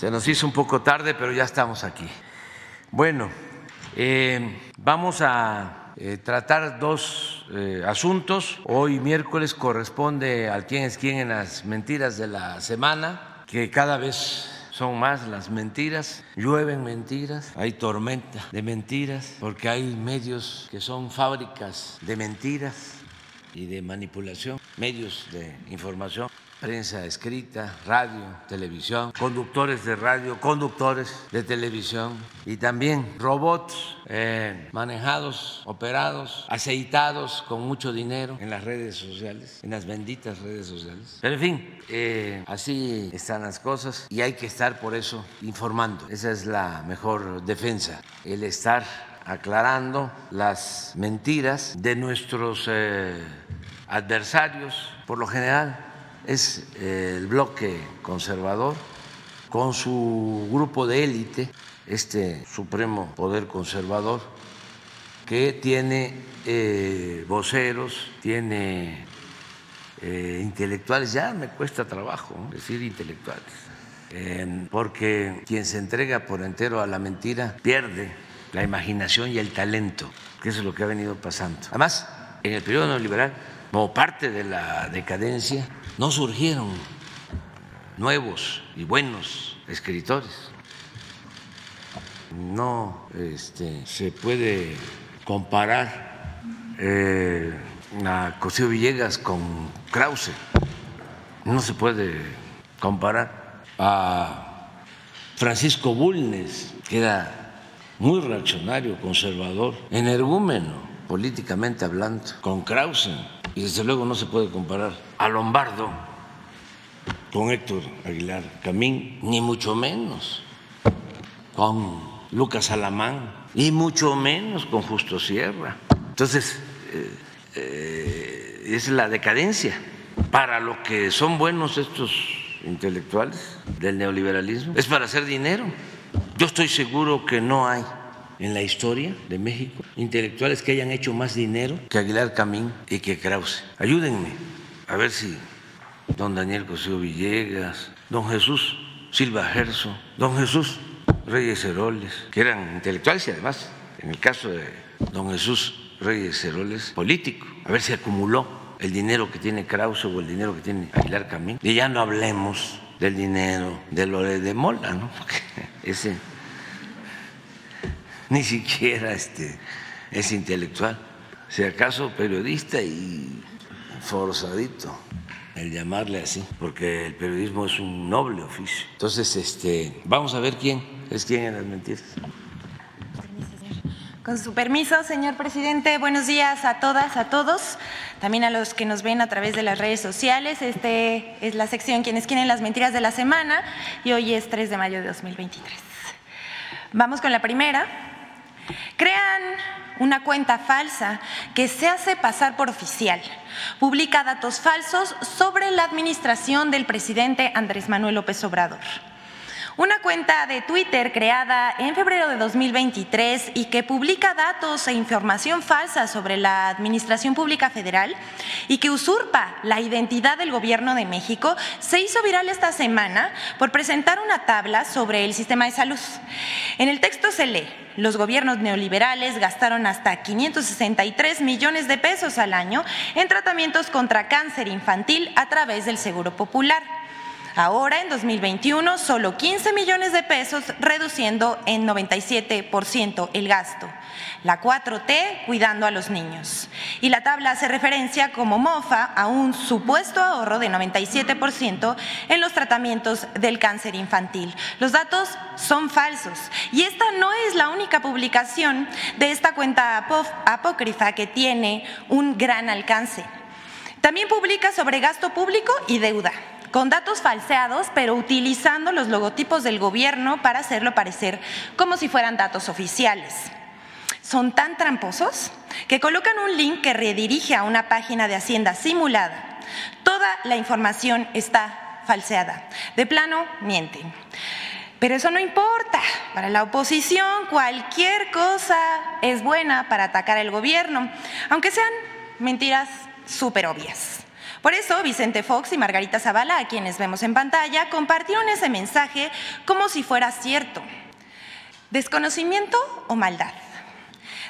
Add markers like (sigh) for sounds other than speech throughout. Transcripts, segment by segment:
Se nos hizo un poco tarde, pero ya estamos aquí. Bueno, eh, vamos a eh, tratar dos eh, asuntos. Hoy miércoles corresponde al quién es quién en las mentiras de la semana, que cada vez son más las mentiras, llueven mentiras, hay tormenta de mentiras, porque hay medios que son fábricas de mentiras y de manipulación, medios de información prensa escrita, radio, televisión, conductores de radio, conductores de televisión y también robots eh, manejados, operados, aceitados con mucho dinero en las redes sociales, en las benditas redes sociales. Pero en fin, eh, así están las cosas y hay que estar por eso informando. Esa es la mejor defensa, el estar aclarando las mentiras de nuestros eh, adversarios, por lo general es eh, el bloque conservador con su grupo de élite, este supremo poder conservador, que tiene eh, voceros, tiene eh, intelectuales, ya me cuesta trabajo decir intelectuales, porque quien se entrega por entero a la mentira pierde la imaginación y el talento, que eso es lo que ha venido pasando. Además, en el periodo neoliberal, como parte de la decadencia, no surgieron nuevos y buenos escritores. No este, se puede comparar eh, a Cosío Villegas con Krause. No se puede comparar a Francisco Bulnes, que era muy reaccionario, conservador, energúmeno, políticamente hablando, con Krause y desde luego no se puede comparar a Lombardo con Héctor Aguilar Camín, ni mucho menos con Lucas Alamán, y mucho menos con Justo Sierra. Entonces, eh, eh, es la decadencia. Para lo que son buenos estos intelectuales del neoliberalismo, es para hacer dinero. Yo estoy seguro que no hay en la historia de México, intelectuales que hayan hecho más dinero que Aguilar Camín y que Krause. Ayúdenme a ver si don Daniel Cosío Villegas, don Jesús Silva Gerso, don Jesús Reyes Heroles, que eran intelectuales y además, en el caso de don Jesús Reyes Heroles, político, a ver si acumuló el dinero que tiene Krause o el dinero que tiene Aguilar Camín. Y ya no hablemos del dinero de Lore de Mola, ¿no? (laughs) ese (laughs) ni siquiera este, es intelectual, si acaso periodista y forzadito el llamarle así, porque el periodismo es un noble oficio. Entonces, este, vamos a ver quién es quién en las mentiras. Con su permiso, señor presidente, buenos días a todas, a todos, también a los que nos ven a través de las redes sociales. Este es la sección Quienes quieren las mentiras de la semana y hoy es 3 de mayo de 2023. Vamos con la primera. Crean una cuenta falsa que se hace pasar por oficial. Publica datos falsos sobre la administración del presidente Andrés Manuel López Obrador. Una cuenta de Twitter creada en febrero de 2023 y que publica datos e información falsa sobre la Administración Pública Federal y que usurpa la identidad del Gobierno de México, se hizo viral esta semana por presentar una tabla sobre el sistema de salud. En el texto se lee, los gobiernos neoliberales gastaron hasta 563 millones de pesos al año en tratamientos contra cáncer infantil a través del Seguro Popular. Ahora, en 2021, solo 15 millones de pesos, reduciendo en 97% el gasto. La 4T cuidando a los niños. Y la tabla hace referencia como mofa a un supuesto ahorro de 97% en los tratamientos del cáncer infantil. Los datos son falsos. Y esta no es la única publicación de esta cuenta apócrifa que tiene un gran alcance. También publica sobre gasto público y deuda con datos falseados, pero utilizando los logotipos del gobierno para hacerlo parecer como si fueran datos oficiales. Son tan tramposos que colocan un link que redirige a una página de Hacienda simulada. Toda la información está falseada. De plano, mienten. Pero eso no importa. Para la oposición, cualquier cosa es buena para atacar al gobierno, aunque sean mentiras súper obvias. Por eso, Vicente Fox y Margarita Zavala, a quienes vemos en pantalla, compartieron ese mensaje como si fuera cierto. ¿Desconocimiento o maldad?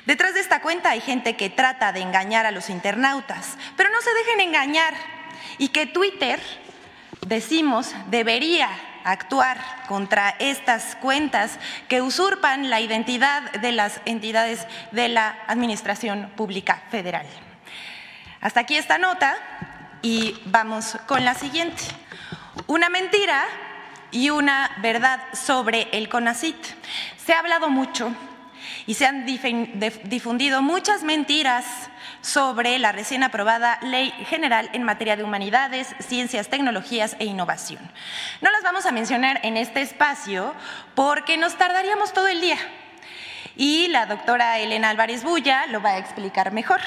Detrás de esta cuenta hay gente que trata de engañar a los internautas, pero no se dejen engañar y que Twitter, decimos, debería actuar contra estas cuentas que usurpan la identidad de las entidades de la Administración Pública Federal. Hasta aquí esta nota y vamos con la siguiente. Una mentira y una verdad sobre el CONACIT. Se ha hablado mucho y se han difundido muchas mentiras sobre la recién aprobada Ley General en materia de humanidades, ciencias, tecnologías e innovación. No las vamos a mencionar en este espacio porque nos tardaríamos todo el día y la doctora Elena Álvarez Bulla lo va a explicar mejor.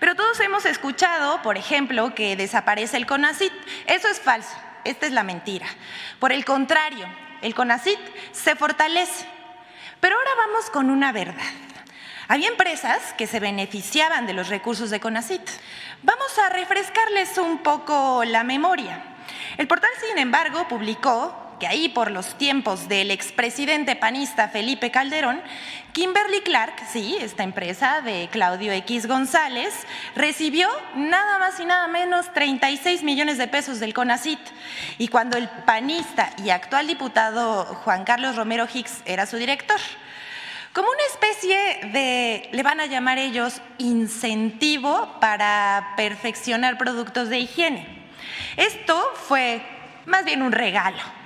Pero todos hemos escuchado, por ejemplo, que desaparece el CONACIT. Eso es falso, esta es la mentira. Por el contrario, el CONACIT se fortalece. Pero ahora vamos con una verdad. Había empresas que se beneficiaban de los recursos de CONACIT. Vamos a refrescarles un poco la memoria. El portal, sin embargo, publicó que ahí por los tiempos del expresidente panista Felipe Calderón, Kimberly Clark, sí, esta empresa de Claudio X González, recibió nada más y nada menos 36 millones de pesos del CONACIT. Y cuando el panista y actual diputado Juan Carlos Romero Hicks era su director como una especie de, le van a llamar ellos, incentivo para perfeccionar productos de higiene. Esto fue más bien un regalo.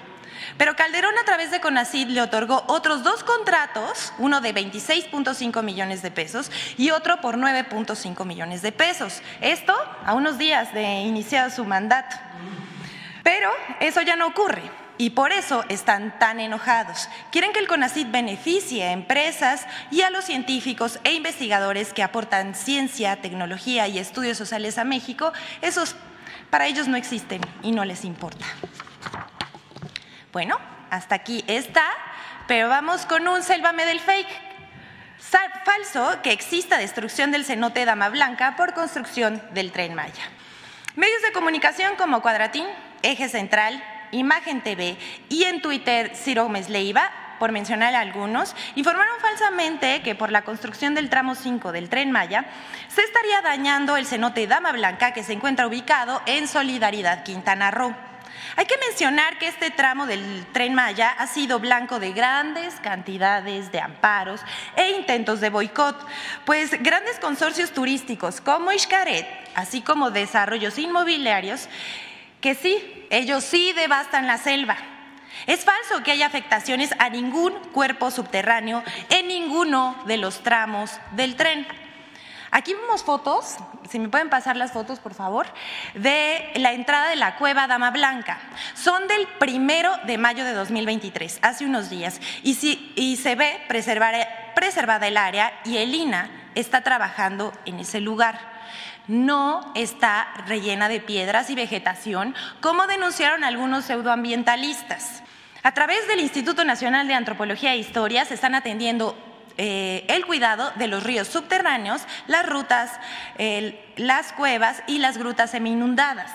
Pero Calderón a través de CONACID le otorgó otros dos contratos, uno de 26.5 millones de pesos y otro por 9.5 millones de pesos. Esto a unos días de iniciar su mandato. Pero eso ya no ocurre. Y por eso están tan enojados. Quieren que el CONACID beneficie a empresas y a los científicos e investigadores que aportan ciencia, tecnología y estudios sociales a México. Esos para ellos no existen y no les importa. Bueno, hasta aquí está, pero vamos con un sélvame del fake. Falso que exista destrucción del cenote Dama Blanca por construcción del tren Maya. Medios de comunicación como Cuadratín, Eje Central, Imagen TV y en Twitter Ciro Gómez Leiva, por mencionar algunos, informaron falsamente que por la construcción del tramo 5 del tren Maya se estaría dañando el cenote Dama Blanca que se encuentra ubicado en Solidaridad Quintana Roo. Hay que mencionar que este tramo del tren Maya ha sido blanco de grandes cantidades de amparos e intentos de boicot, pues grandes consorcios turísticos como Xcaret, así como desarrollos inmobiliarios, que sí, ellos sí devastan la selva. Es falso que haya afectaciones a ningún cuerpo subterráneo en ninguno de los tramos del tren. Aquí vemos fotos, si me pueden pasar las fotos, por favor, de la entrada de la cueva Dama Blanca. Son del primero de mayo de 2023, hace unos días, y, se ve preservada el área y el INA está trabajando en ese lugar no está rellena de piedras y vegetación, como denunciaron algunos pseudoambientalistas. A través del Instituto Nacional de Antropología e Historia se están atendiendo eh, el cuidado de los ríos subterráneos, las rutas, las cuevas y las grutas semi-inundadas.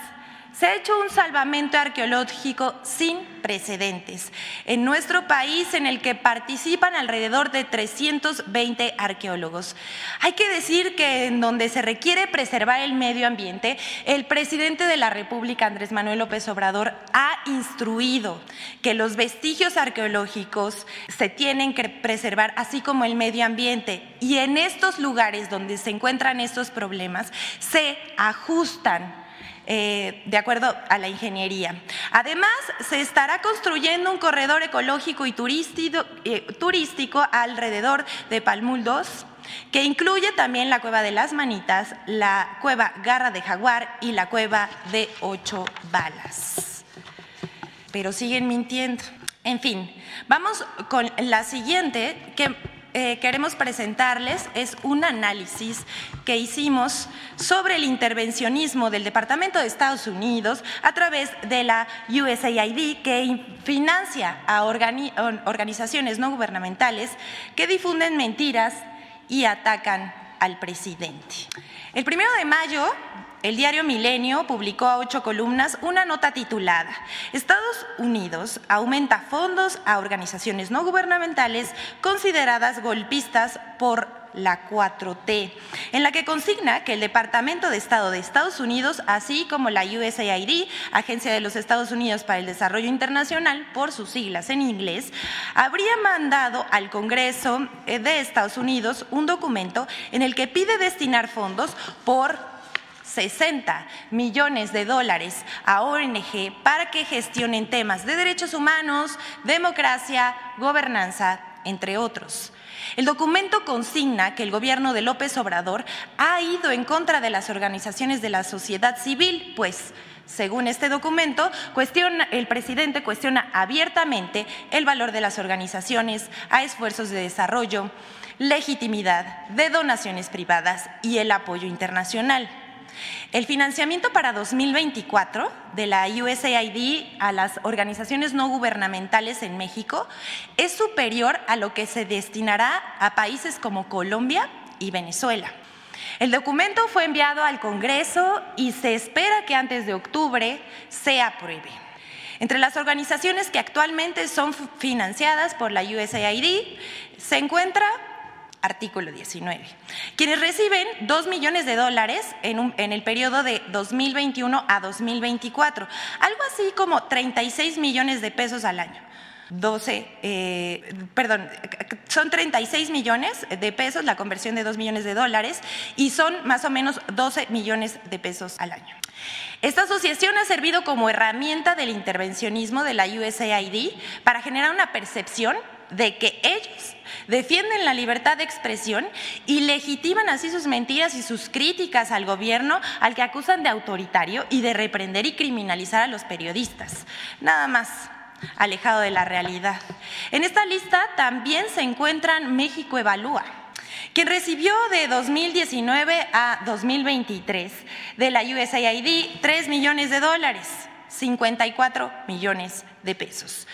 Se ha hecho un salvamento arqueológico sin precedentes en nuestro país en el que participan alrededor de 320 arqueólogos. Hay que decir que en donde se requiere preservar el medio ambiente, el presidente de la República, Andrés Manuel López Obrador, ha instruido que los vestigios arqueológicos se tienen que preservar, así como el medio ambiente. Y en estos lugares donde se encuentran estos problemas, se ajustan eh, de acuerdo a la ingeniería. Además, se estará construyendo un corredor ecológico y turístico, eh, turístico alrededor de Palmul 2 que incluye también la cueva de las manitas, la cueva Garra de Jaguar y la cueva de ocho balas. Pero siguen mintiendo. En fin, vamos con la siguiente, que eh, queremos presentarles es un análisis que hicimos sobre el intervencionismo del Departamento de Estados Unidos a través de la USAID que financia a organizaciones no gubernamentales que difunden mentiras y atacan al presidente. El primero de mayo el diario Milenio publicó a ocho columnas una nota titulada Estados Unidos aumenta fondos a organizaciones no gubernamentales consideradas golpistas por la 4T, en la que consigna que el Departamento de Estado de Estados Unidos, así como la USAID, Agencia de los Estados Unidos para el Desarrollo Internacional, por sus siglas en inglés, habría mandado al Congreso de Estados Unidos un documento en el que pide destinar fondos por 60 millones de dólares a ONG para que gestionen temas de derechos humanos, democracia, gobernanza, entre otros. El documento consigna que el gobierno de López Obrador ha ido en contra de las organizaciones de la sociedad civil, pues según este documento, el presidente cuestiona abiertamente el valor de las organizaciones a esfuerzos de desarrollo, legitimidad de donaciones privadas y el apoyo internacional. El financiamiento para 2024 de la USAID a las organizaciones no gubernamentales en México es superior a lo que se destinará a países como Colombia y Venezuela. El documento fue enviado al Congreso y se espera que antes de octubre se apruebe. Entre las organizaciones que actualmente son financiadas por la USAID se encuentra artículo 19. Quienes reciben 2 millones de dólares en, el periodo de 2021 a 2024, algo así como 36 millones de pesos al año. 12, eh, perdón, son 36 millones de pesos, la conversión de 2 millones de dólares, y son más o menos 12 millones de pesos al año. Esta asociación ha servido como herramienta del intervencionismo de la USAID para generar una percepción de que ellos defienden la libertad de expresión y legitiman así sus mentiras y sus críticas al gobierno al que acusan de autoritario y de reprender y criminalizar a los periodistas. Nada más alejado de la realidad. En esta lista también se encuentran México Evalúa, quien recibió de 2019 a 2023 de la USAID 3 millones de dólares, 54 millones de pesos.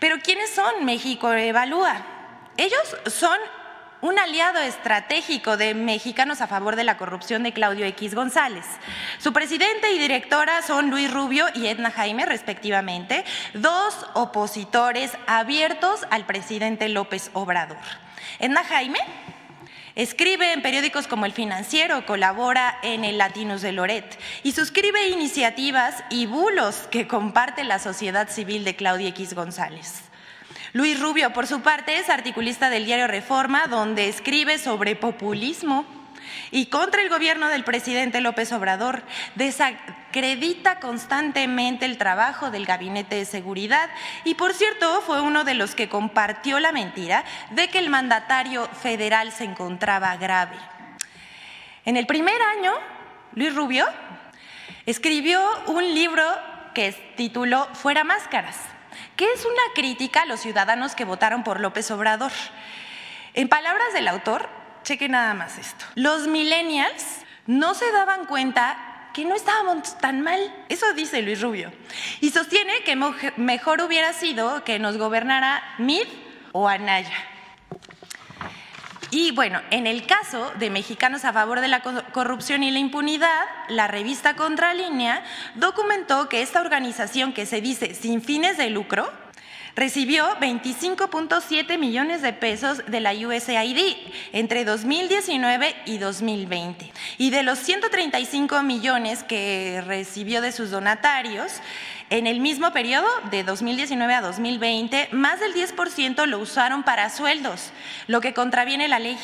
Pero ¿quiénes son México Evalúa? Ellos son un aliado estratégico de Mexicanos a favor de la corrupción de Claudio X González. Su presidente y directora son Luis Rubio y Edna Jaime, respectivamente, dos opositores abiertos al presidente López Obrador. Edna Jaime Escribe en periódicos como El Financiero, colabora en el Latinos de Loret y suscribe iniciativas y bulos que comparte la sociedad civil de Claudia X González. Luis Rubio, por su parte, es articulista del diario Reforma, donde escribe sobre populismo y contra el gobierno del presidente López Obrador. Desacredita constantemente el trabajo del Gabinete de Seguridad y, por cierto, fue uno de los que compartió la mentira de que el mandatario federal se encontraba grave. En el primer año, Luis Rubio escribió un libro que tituló Fuera Máscaras ¿Qué es una crítica a los ciudadanos que votaron por López Obrador? En palabras del autor, cheque nada más esto. Los millennials no se daban cuenta que no estábamos tan mal. Eso dice Luis Rubio. Y sostiene que mejor hubiera sido que nos gobernara Mid o Anaya. Y bueno, en el caso de Mexicanos a favor de la corrupción y la impunidad, la revista Contralínea documentó que esta organización que se dice sin fines de lucro recibió 25.7 millones de pesos de la USAID entre 2019 y 2020. Y de los 135 millones que recibió de sus donatarios, en el mismo periodo, de 2019 a 2020, más del 10% lo usaron para sueldos, lo que contraviene la ley.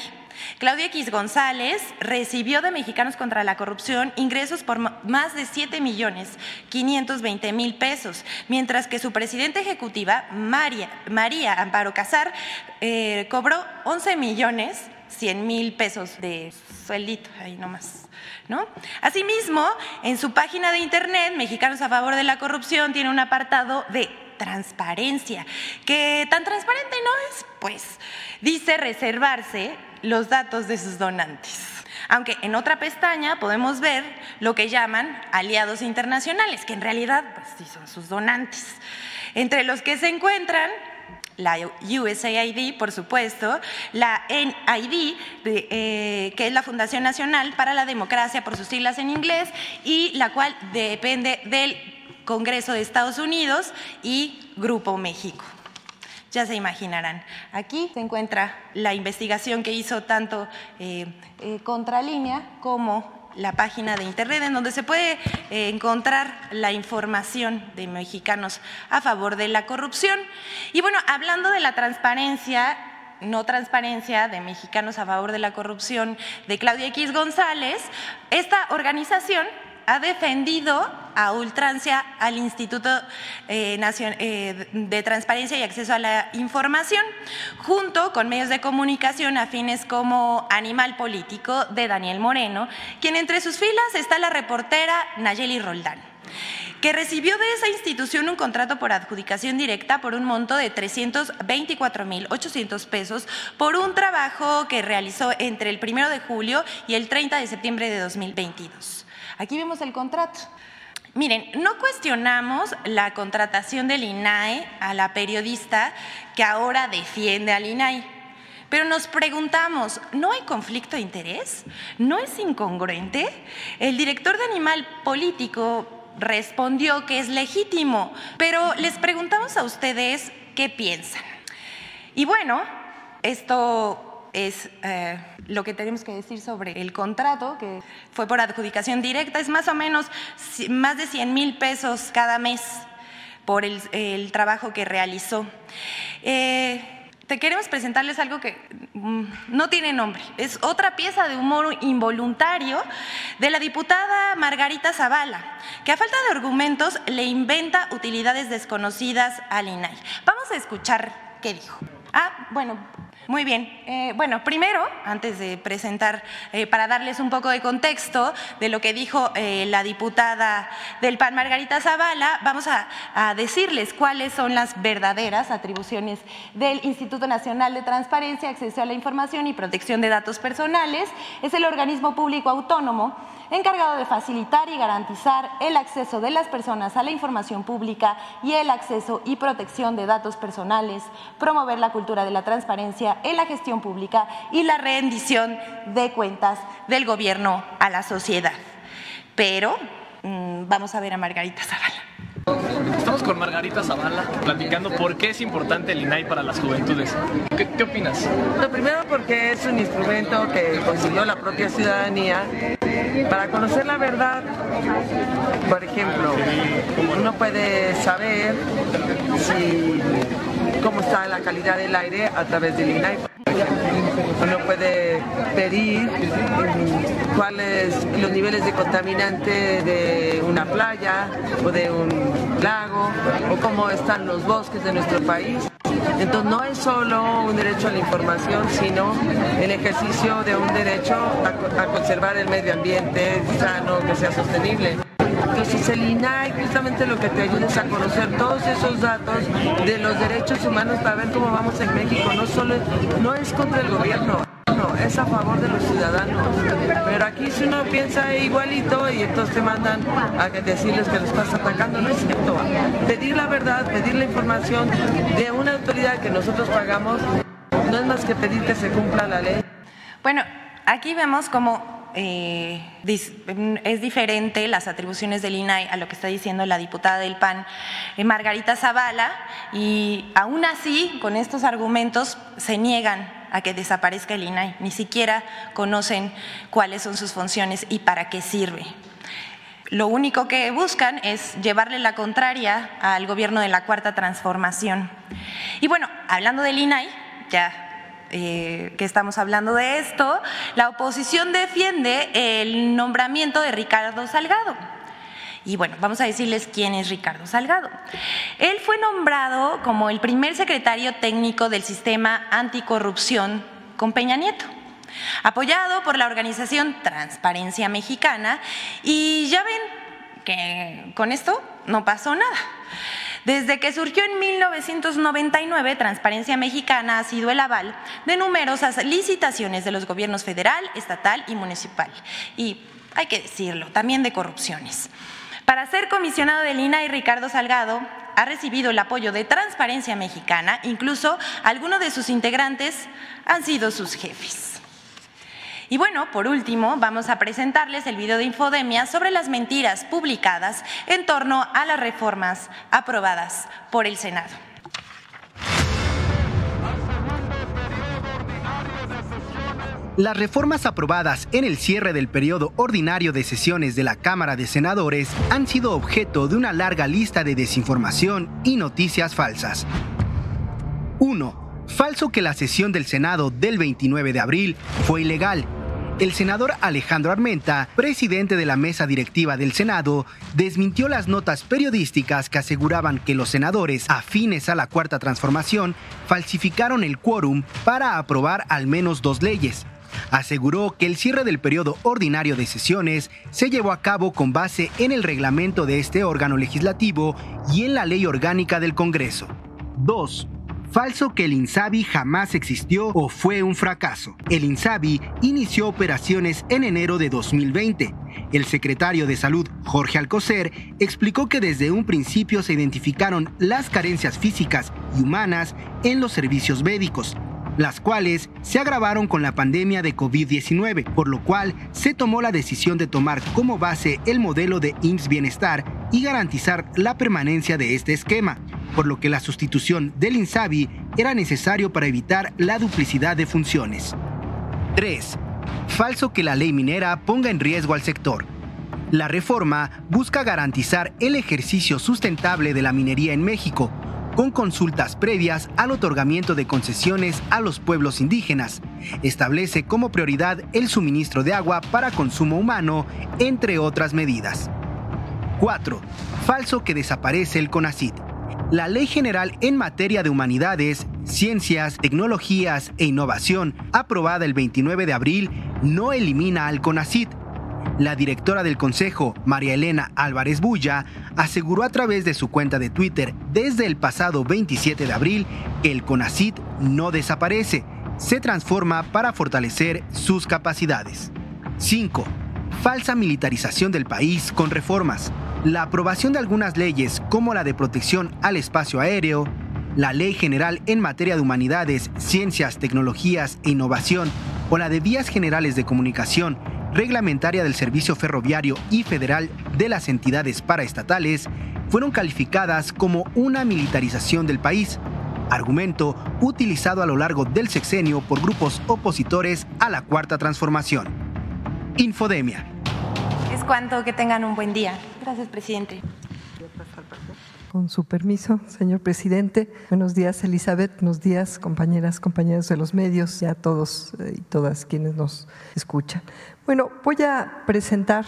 Claudia X González recibió de Mexicanos contra la Corrupción ingresos por más de 7 millones 520 mil pesos, mientras que su presidenta ejecutiva, María, María Amparo Casar, eh, cobró 11 millones 100 mil pesos de sueldito, ahí nomás. ¿No? Asimismo, en su página de internet, Mexicanos a favor de la corrupción tiene un apartado de transparencia, que tan transparente no es, pues dice reservarse los datos de sus donantes. Aunque en otra pestaña podemos ver lo que llaman aliados internacionales, que en realidad pues, sí son sus donantes, entre los que se encuentran la USAID, por supuesto, la NID, eh, que es la Fundación Nacional para la Democracia, por sus siglas en inglés, y la cual depende del Congreso de Estados Unidos y Grupo México. Ya se imaginarán. Aquí se encuentra la investigación que hizo tanto eh, eh, Contralínea como la página de internet en donde se puede eh, encontrar la información de mexicanos a favor de la corrupción. Y bueno, hablando de la transparencia, no transparencia de mexicanos a favor de la corrupción de Claudia X González, esta organización ha defendido a ultrancia al Instituto eh, eh, de Transparencia y Acceso a la Información, junto con medios de comunicación afines como Animal Político de Daniel Moreno, quien entre sus filas está la reportera Nayeli Roldán que recibió de esa institución un contrato por adjudicación directa por un monto de 324.800 pesos por un trabajo que realizó entre el 1 de julio y el 30 de septiembre de 2022. Aquí vemos el contrato. Miren, no cuestionamos la contratación del INAE a la periodista que ahora defiende al INAE, pero nos preguntamos, ¿no hay conflicto de interés? ¿No es incongruente? El director de Animal Político respondió que es legítimo, pero les preguntamos a ustedes qué piensan. Y bueno, esto es eh, lo que tenemos que decir sobre el contrato, que fue por adjudicación directa, es más o menos más de 100 mil pesos cada mes por el, trabajo que realizó. Eh, te queremos presentarles algo que mm, no tiene nombre. Es otra pieza de humor involuntario de la diputada Margarita Zavala, que a falta de argumentos le inventa utilidades desconocidas al INAI. Vamos a escuchar qué dijo. Ah, bueno, muy bien. Eh, bueno, primero, antes de presentar, eh, para darles un poco de contexto de lo que dijo eh, la diputada del PAN, Margarita Zavala, vamos a, a, decirles cuáles son las verdaderas atribuciones del Instituto Nacional de Transparencia, Acceso a la Información y Protección de Datos Personales. Es el organismo público autónomo encargado de facilitar y garantizar el acceso de las personas a la información pública y el acceso y protección de datos personales, promover la cultura de la transparencia en la gestión pública y la rendición de cuentas del gobierno a la sociedad. Pero mm, vamos a ver a Margarita Zavala. Estamos con Margarita Zavala platicando por qué es importante el INAI para las juventudes. ¿Qué, ¿Qué, opinas? Lo primero porque es un instrumento que consiguió la propia ciudadanía para conocer la verdad. Por ejemplo, uno puede saber si cómo está la calidad del aire a través del INAI. Uno puede pedir cuáles los niveles de contaminante de una playa o de un lago o cómo están los bosques de nuestro país. Entonces no es solo un derecho a la información, sino el ejercicio de un derecho a, a conservar el medio ambiente sano, que sea sostenible. Entonces el INAI justamente lo que te ayuda es a conocer todos esos datos de los derechos humanos para ver cómo vamos en México. No solo no es contra el gobierno, no, es a favor de los ciudadanos. Pero aquí si uno piensa igualito y entonces te mandan a decirles que lo estás atacando, no es cierto. Pedir la verdad, pedir la información de una autoridad que nosotros pagamos, no es más que pedir que se cumpla la ley. Bueno, aquí vemos como eh, es diferente las atribuciones del INAI a lo que está diciendo la diputada del PAN, eh, Margarita Zavala, y aún así, con estos argumentos, se niegan a que desaparezca el INAI, ni siquiera conocen cuáles son sus funciones y para qué sirve. Lo único que buscan es llevarle la contraria al gobierno de la Cuarta Transformación. Y bueno, hablando del INAI, ya eh, que estamos hablando de esto, la oposición defiende el nombramiento de Ricardo Salgado. Y bueno, vamos a decirles quién es Ricardo Salgado. Él fue nombrado como el primer secretario técnico del sistema anticorrupción con Peña Nieto, apoyado por la organización Transparencia Mexicana. Y ya ven que con esto no pasó nada. Desde que surgió en 1999, Transparencia Mexicana ha sido el aval de numerosas licitaciones de los gobiernos federal, estatal y municipal. Y hay que decirlo, también de corrupciones. Para ser comisionado del INAI, Ricardo Salgado ha recibido el apoyo de Transparencia Mexicana, incluso algunos de sus integrantes han sido sus jefes. Y bueno, por último, vamos a presentarles el video de Infodemia sobre las mentiras publicadas en torno a las reformas aprobadas por el Senado. Las reformas aprobadas en el cierre del periodo ordinario de sesiones de la Cámara de Senadores han sido objeto de una larga lista de desinformación y noticias falsas. 1. Falso que la sesión del Senado del 29 de abril fue ilegal. El senador Alejandro Armenta, presidente de la mesa directiva del Senado, desmintió las notas periodísticas que aseguraban que los senadores afines a la Cuarta Transformación falsificaron el quórum para aprobar al menos dos leyes, aseguró que el cierre del periodo ordinario de sesiones se llevó a cabo con base en el reglamento de este órgano legislativo y en la ley orgánica del Congreso. 2. Falso que el INSABI jamás existió o fue un fracaso. El INSABI inició operaciones en enero de 2020. El secretario de Salud, Jorge Alcocer, explicó que desde un principio se identificaron las carencias físicas y humanas en los servicios médicos, las cuales se agravaron con la pandemia de COVID-19, por lo cual se tomó la decisión de tomar como base el modelo de IMSS Bienestar y garantizar la permanencia de este esquema, por lo que la sustitución del INSABI era necesario para evitar la duplicidad de funciones. 3. Falso que la ley minera ponga en riesgo al sector. La reforma busca garantizar el ejercicio sustentable de la minería en México, con consultas previas al otorgamiento de concesiones a los pueblos indígenas. Establece como prioridad el suministro de agua para consumo humano, entre otras medidas. 4. Falso que desaparece el CONACIT. La Ley General en materia de humanidades, ciencias, tecnologías e innovación, aprobada el 29 de abril, no elimina al CONACIT, la directora del Consejo, María Elena Álvarez Bulla, aseguró a través de su cuenta de Twitter desde el pasado 27 de abril que el CONACIT no desaparece, se transforma para fortalecer sus capacidades. 5. Falsa militarización del país con reformas. La aprobación de algunas leyes como la de protección al espacio aéreo, la Ley General en materia de humanidades, ciencias, tecnologías e innovación o la de vías generales de comunicación reglamentaria del Servicio Ferroviario y Federal de las entidades paraestatales fueron calificadas como una militarización del país, argumento utilizado a lo largo del sexenio por grupos opositores a la Cuarta Transformación. Infodemia. Es cuanto que tengan un buen día. Gracias, presidente. Con su permiso, señor presidente. Buenos días, Elizabeth. Buenos días, compañeras, compañeros de los medios y a todos eh, y todas quienes nos escuchan. Bueno, voy a presentar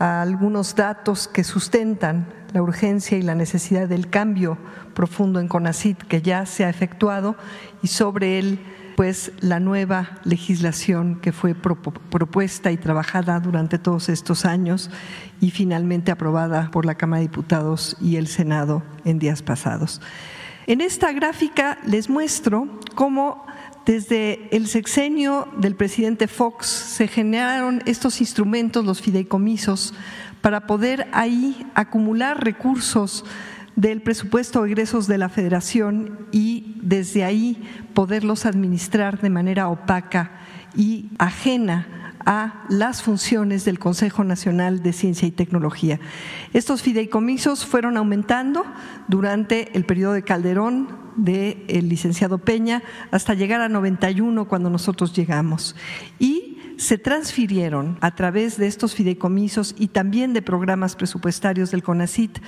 algunos datos que sustentan la urgencia y la necesidad del cambio profundo en CONACIT que ya se ha efectuado y sobre él pues la nueva legislación que fue propuesta y trabajada durante todos estos años y finalmente aprobada por la Cámara de Diputados y el Senado en días pasados. En esta gráfica les muestro cómo desde el sexenio del presidente Fox se generaron estos instrumentos, los fideicomisos, para poder ahí acumular recursos del presupuesto de egresos de la federación y desde ahí poderlos administrar de manera opaca y ajena a las funciones del Consejo Nacional de Ciencia y Tecnología. Estos fideicomisos fueron aumentando durante el periodo de Calderón, del licenciado Peña, hasta llegar a 91 cuando nosotros llegamos. Y se transfirieron a través de estos fideicomisos y también de programas presupuestarios del CONACIT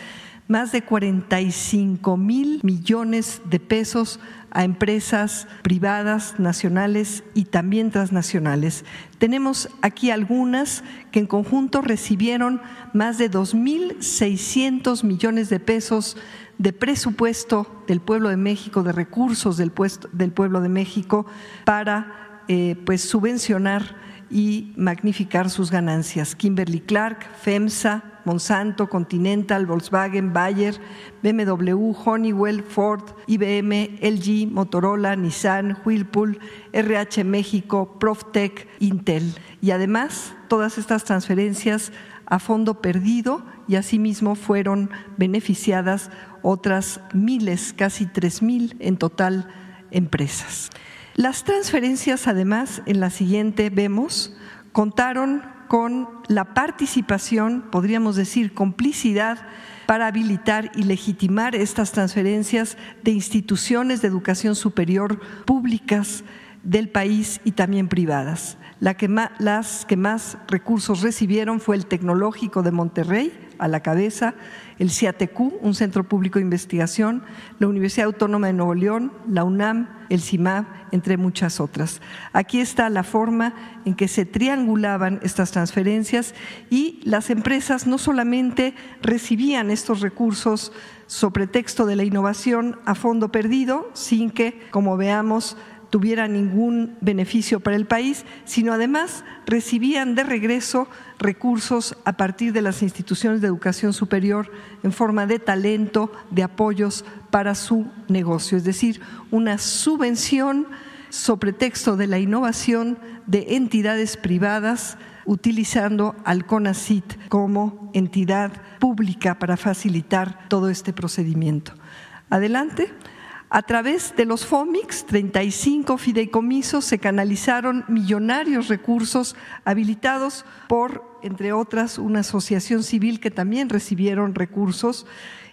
más de 45 mil millones de pesos a empresas privadas, nacionales y también transnacionales. Tenemos aquí algunas que en conjunto recibieron más de 2.600 millones de pesos de presupuesto del pueblo de México, de recursos del, del pueblo de México para eh, pues subvencionar y magnificar sus ganancias. Kimberly Clark, FEMSA, Monsanto, Continental, Volkswagen, Bayer, BMW, Honeywell, Ford, IBM, LG, Motorola, Nissan, Whirlpool, RH México, Proftec, Intel. Y además, todas estas transferencias a fondo perdido y asimismo fueron beneficiadas otras miles, casi tres mil en total empresas. Las transferencias, además, en la siguiente vemos, contaron con la participación, podríamos decir, complicidad para habilitar y legitimar estas transferencias de instituciones de educación superior públicas del país y también privadas. Las que más recursos recibieron fue el Tecnológico de Monterrey, a la cabeza, el CIATQ, un centro público de investigación, la Universidad Autónoma de Nuevo León, la UNAM, el CIMAB, entre muchas otras. Aquí está la forma en que se triangulaban estas transferencias y las empresas no solamente recibían estos recursos sobre texto de la innovación a fondo perdido, sin que, como veamos, tuviera ningún beneficio para el país, sino además recibían de regreso recursos a partir de las instituciones de educación superior en forma de talento, de apoyos para su negocio, es decir, una subvención sobre texto de la innovación de entidades privadas utilizando al CONACIT como entidad pública para facilitar todo este procedimiento. Adelante. A través de los FOMIX, 35 fideicomisos se canalizaron millonarios recursos habilitados por, entre otras, una asociación civil que también recibieron recursos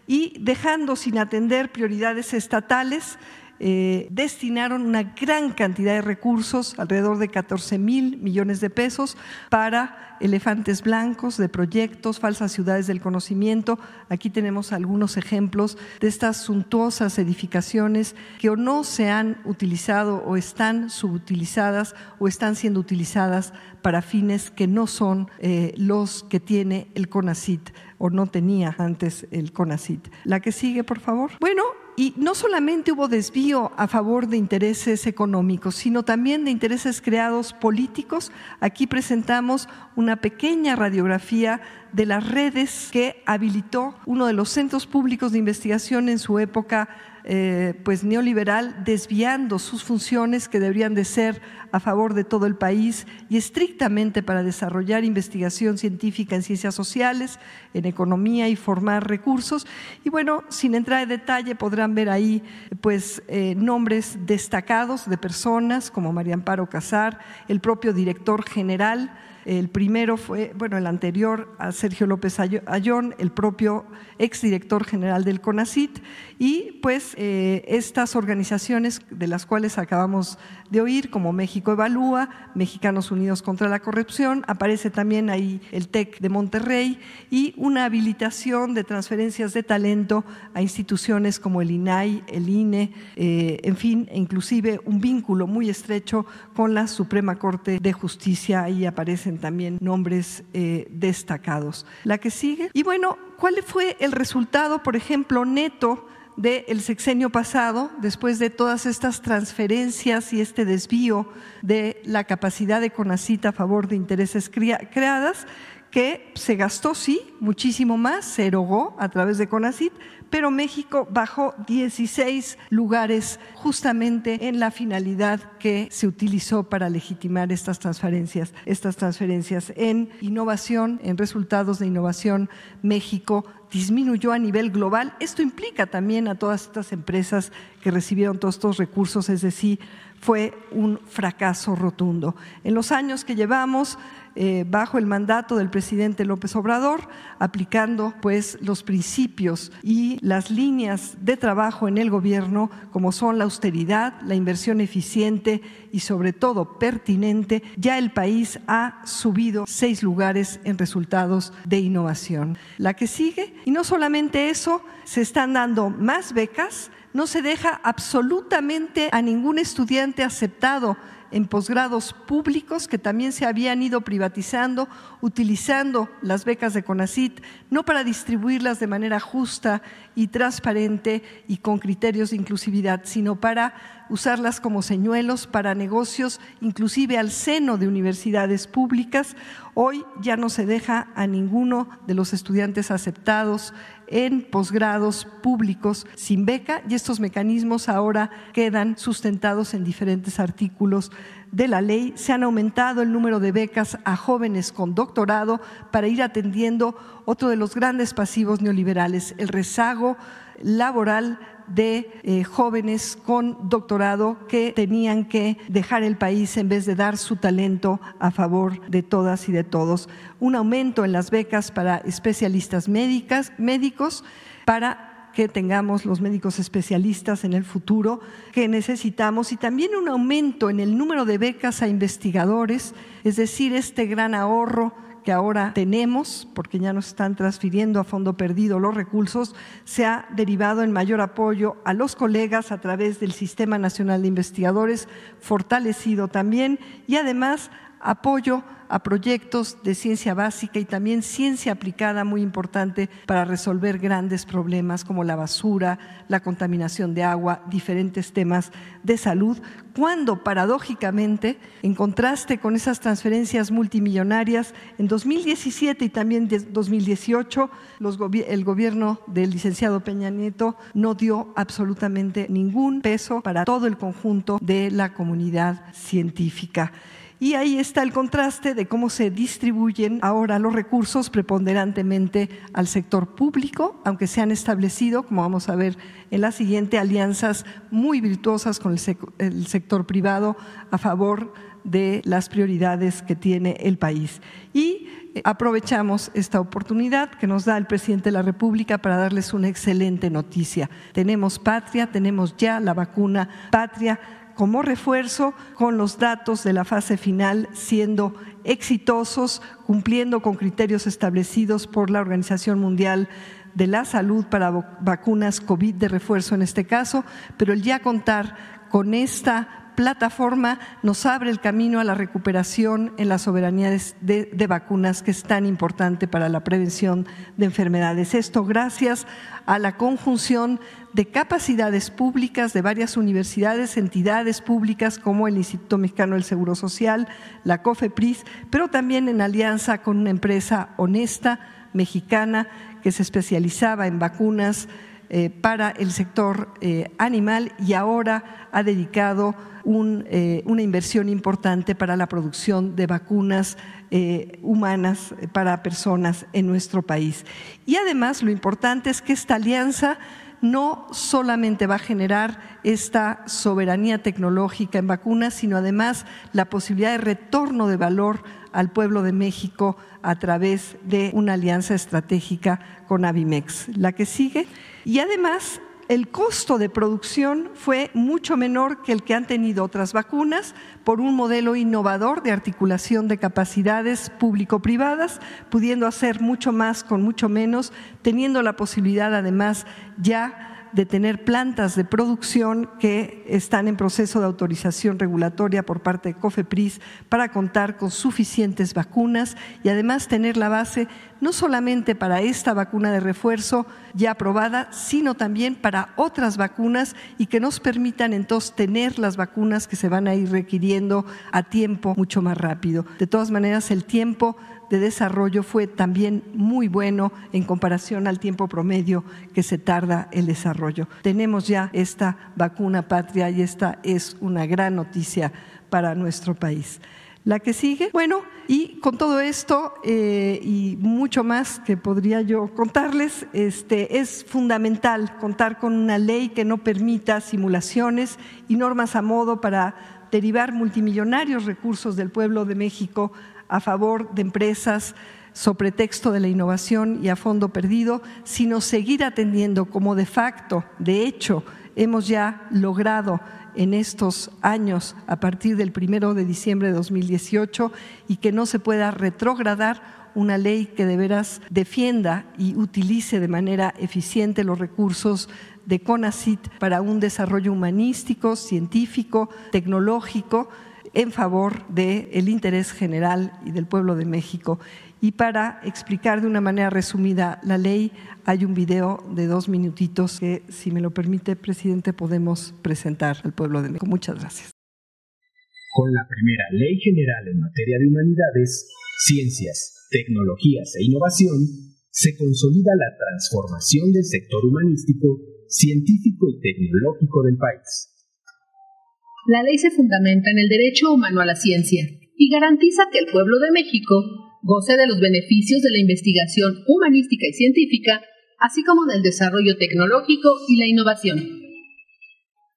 y dejando sin atender prioridades estatales eh, destinaron una gran cantidad de recursos, alrededor de 14 mil millones de pesos, para elefantes blancos de proyectos, falsas ciudades del conocimiento. Aquí tenemos algunos ejemplos de estas suntuosas edificaciones que o no se han utilizado o están subutilizadas o están siendo utilizadas para fines que no son eh, los que tiene el CONACIT o no tenía antes el CONACIT. La que sigue, por favor. Bueno, y no solamente hubo desvío a favor de intereses económicos, sino también de intereses creados políticos. Aquí presentamos una pequeña radiografía de las redes que habilitó uno de los centros públicos de investigación en su época eh, pues neoliberal desviando sus funciones que deberían de ser a favor de todo el país y estrictamente para desarrollar investigación científica en ciencias sociales, en economía y formar recursos. Y bueno, sin entrar en detalle, podrán ver ahí pues eh, nombres destacados de personas como María Amparo Casar, el propio director general el primero fue, bueno, el anterior a Sergio López Ayón, el propio exdirector general del CONACIT, y pues eh, estas organizaciones de las cuales acabamos de oír, como México Evalúa, Mexicanos Unidos contra la Corrupción, aparece también ahí el TEC de Monterrey y una habilitación de transferencias de talento a instituciones como el INAI, el INE, eh, en fin, e inclusive un vínculo muy estrecho con la Suprema Corte de Justicia, ahí aparecen también nombres eh, destacados. La que sigue. Y bueno, ¿cuál fue el resultado, por ejemplo, neto? del sexenio pasado, después de todas estas transferencias y este desvío de la capacidad de CONACIT a favor de intereses creadas, que se gastó, sí, muchísimo más, se erogó a través de CONACIT, pero México bajó 16 lugares justamente en la finalidad que se utilizó para legitimar estas transferencias, estas transferencias en innovación, en resultados de innovación. México disminuyó a nivel global. Esto implica también a todas estas empresas que recibieron todos estos recursos, es decir, fue un fracaso rotundo. En los años que llevamos, eh, bajo el mandato del presidente López Obrador, aplicando pues los principios y las líneas de trabajo en el gobierno, como son la austeridad, la inversión eficiente y sobre todo pertinente, ya el país ha subido seis lugares en resultados de innovación. La que sigue, y no solamente eso, se están dando más becas, no se deja absolutamente a ningún estudiante aceptado en posgrados públicos que también se habían ido privatizando, utilizando las becas de CONACIT, no para distribuirlas de manera justa y transparente y con criterios de inclusividad, sino para usarlas como señuelos para negocios, inclusive al seno de universidades públicas. Hoy ya no se deja a ninguno de los estudiantes aceptados en posgrados públicos sin beca y estos mecanismos ahora quedan sustentados en diferentes artículos de la ley. Se han aumentado el número de becas a jóvenes con doctorado para ir atendiendo otro de los grandes pasivos neoliberales, el rezago laboral de eh, jóvenes con doctorado que tenían que dejar el país en vez de dar su talento a favor de todas y de todos. Un aumento en las becas para especialistas médicas, médicos para que tengamos los médicos especialistas en el futuro que necesitamos y también un aumento en el número de becas a investigadores, es decir, este gran ahorro que ahora tenemos, porque ya nos están transfiriendo a fondo perdido los recursos, se ha derivado en mayor apoyo a los colegas a través del Sistema Nacional de Investigadores, fortalecido también, y además apoyo a proyectos de ciencia básica y también ciencia aplicada muy importante para resolver grandes problemas como la basura, la contaminación de agua, diferentes temas de salud, cuando paradójicamente, en contraste con esas transferencias multimillonarias, en 2017 y también en 2018, el gobierno del licenciado Peña Nieto no dio absolutamente ningún peso para todo el conjunto de la comunidad científica. Y ahí está el contraste de cómo se distribuyen ahora los recursos preponderantemente al sector público, aunque se han establecido, como vamos a ver en la siguiente, alianzas muy virtuosas con el, sector privado a favor de las prioridades que tiene el país. Y eh, aprovechamos esta oportunidad que nos da el presidente de la República para darles una excelente noticia. Tenemos patria, tenemos ya la vacuna patria como refuerzo con los datos de la fase final siendo exitosos, cumpliendo con criterios establecidos por la Organización Mundial de la Salud para vacunas COVID de refuerzo en este caso, pero el ya contar con esta plataforma nos abre el camino a la recuperación en las soberanía de, vacunas, que es tan importante para la prevención de enfermedades. Esto gracias a la conjunción de capacidades públicas de varias universidades, entidades públicas como el Instituto Mexicano del Seguro Social, la COFEPRIS, pero también en alianza con una empresa honesta, mexicana, que se especializaba en vacunas eh, para el sector eh, animal y ahora ha dedicado eh, una inversión importante para la producción de vacunas humanas para personas en nuestro país. Y además lo importante es que esta alianza no solamente va a generar esta soberanía tecnológica en vacunas, sino además la posibilidad de retorno de valor al pueblo de México a través de una alianza estratégica con Avimex. La que sigue y además, el costo de producción fue mucho menor que el que han tenido otras vacunas por un modelo innovador de articulación de capacidades público-privadas, pudiendo hacer mucho más con mucho menos, teniendo la posibilidad además ya de tener plantas de producción que están en proceso de autorización regulatoria por parte de COFEPRIS para contar con suficientes vacunas y además tener la base no solamente para esta vacuna de refuerzo ya aprobada, sino también para otras vacunas y que nos permitan entonces tener las vacunas que se van a ir requiriendo a tiempo mucho más rápido. De todas maneras, el tiempo de desarrollo fue también muy bueno en comparación al tiempo promedio que se tarda el desarrollo. Tenemos ya esta vacuna patria y esta es una gran noticia para nuestro país. La que sigue, bueno, y con todo esto eh, y mucho más que podría yo contarles, este, es fundamental contar con una ley que no permita simulaciones y normas a modo para derivar multimillonarios recursos del pueblo de México a favor de empresas sobre texto de la innovación y a fondo perdido, sino seguir atendiendo como de facto, de hecho, hemos ya logrado en estos años a partir del primero de diciembre de 2018 y que no se pueda retrogradar una ley que de veras defienda y utilice de manera eficiente los recursos de CONACIT para un desarrollo humanístico, científico, tecnológico en favor del interés general y del pueblo de México. Y para explicar de una manera resumida la ley, hay un video de dos minutitos que, si me lo permite, presidente, podemos presentar al pueblo de México. Muchas gracias. Con la primera Ley General en materia de humanidades, ciencias, tecnologías e innovación, se consolida la transformación del sector humanístico, científico y tecnológico del país. La ley se fundamenta en el derecho humano a la ciencia y garantiza que el pueblo de México goce de los beneficios de la investigación humanística y científica, así como del desarrollo tecnológico y la innovación.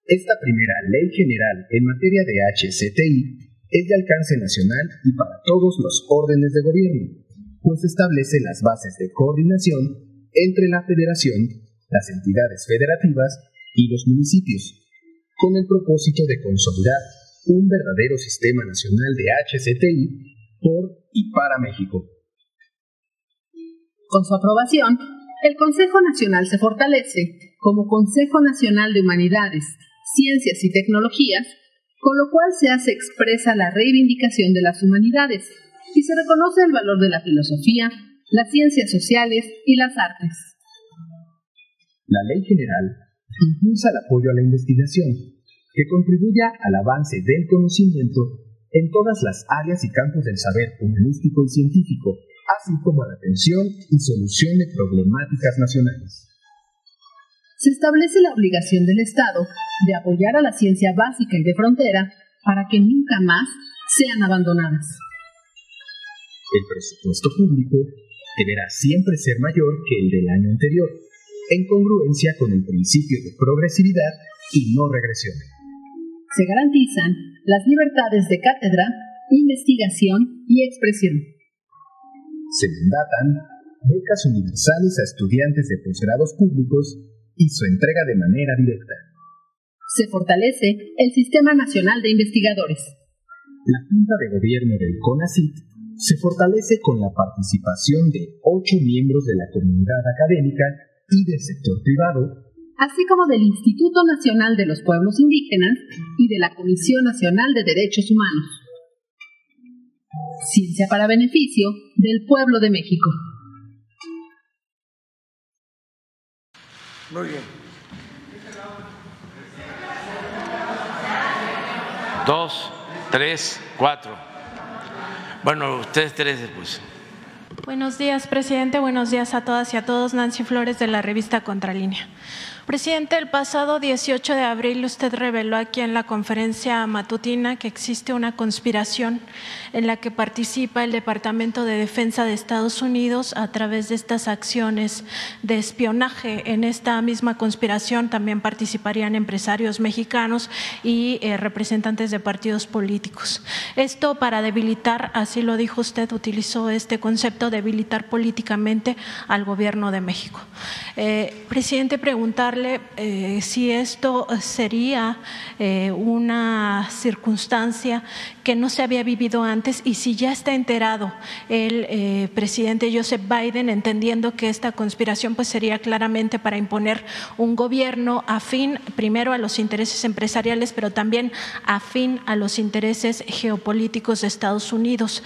Esta primera ley general en materia de HCTI es de alcance nacional y para todos los órdenes de gobierno, pues establece las bases de coordinación entre la federación, las entidades federativas y los municipios, con el propósito de consolidar un verdadero sistema nacional de HCTI por y para México. Con su aprobación, el Consejo Nacional se fortalece como Consejo Nacional de Humanidades, Ciencias y Tecnologías, con lo cual se hace expresa la reivindicación de las humanidades y se reconoce el valor de la filosofía, las ciencias sociales y las artes. La Ley General impulsa el apoyo a la investigación, que contribuya al avance del conocimiento en todas las áreas y campos del saber humanístico y científico, así como a la atención y solución de problemáticas nacionales. Se establece la obligación del Estado de apoyar a la ciencia básica y de frontera para que nunca más sean abandonadas. El presupuesto público deberá siempre ser mayor que el del año anterior, en congruencia con el principio de progresividad y no regresión. Se garantizan las libertades de cátedra, investigación y expresión. Se mandatan becas universales a estudiantes de posgrados públicos y su entrega de manera directa. Se fortalece el Sistema Nacional de Investigadores. La Junta de Gobierno del CONACIT se fortalece con la participación de ocho miembros de la comunidad académica y del sector privado así como del Instituto Nacional de los Pueblos Indígenas y de la Comisión Nacional de Derechos Humanos. Ciencia para beneficio del pueblo de México. Muy bien. Dos, tres, cuatro. Bueno, ustedes tres después. Buenos días, presidente. Buenos días a todas y a todos. Nancy Flores de la revista Contralínea. Presidente, el pasado 18 de abril usted reveló aquí en la conferencia matutina que existe una conspiración en la que participa el Departamento de Defensa de Estados Unidos a través de estas acciones de espionaje. En esta misma conspiración también participarían empresarios mexicanos y eh, representantes de partidos políticos. Esto para debilitar, así lo dijo usted, utilizó este concepto, debilitar políticamente al gobierno de México. Eh, presidente, preguntarle eh, si esto sería eh, una circunstancia que no se había vivido antes y si ya está enterado el presidente Joseph Biden entendiendo que esta conspiración pues sería claramente para imponer un gobierno afín primero a los intereses empresariales pero también afín a los intereses geopolíticos de Estados Unidos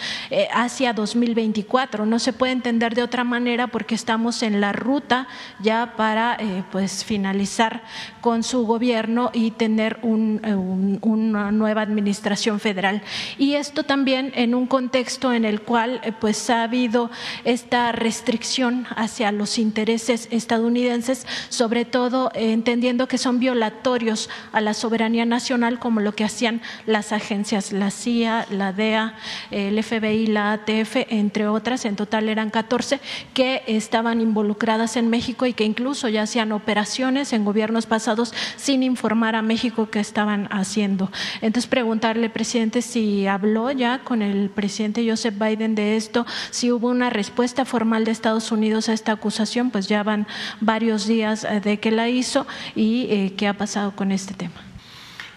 hacia 2024 no se puede entender de otra manera porque estamos en la ruta ya para pues finalizar con su gobierno y tener eh, una nueva administración federal. Y esto también en un contexto en el cual eh, pues ha habido esta restricción hacia los intereses estadounidenses, sobre todo eh, entendiendo que son violatorios a la soberanía nacional como lo que hacían las agencias, la CIA, la DEA, el FBI, la ATF, entre otras, en total eran 14, que estaban involucradas en México y que incluso ya hacían operaciones en gobiernos pasados sin informar a México qué estaban haciendo. Entonces, preguntarle, presidente, si habló ya con el presidente Joseph Biden de esto, si hubo una respuesta formal de Estados Unidos a esta acusación, pues ya van varios días eh, de que la hizo y eh, qué ha pasado con este tema.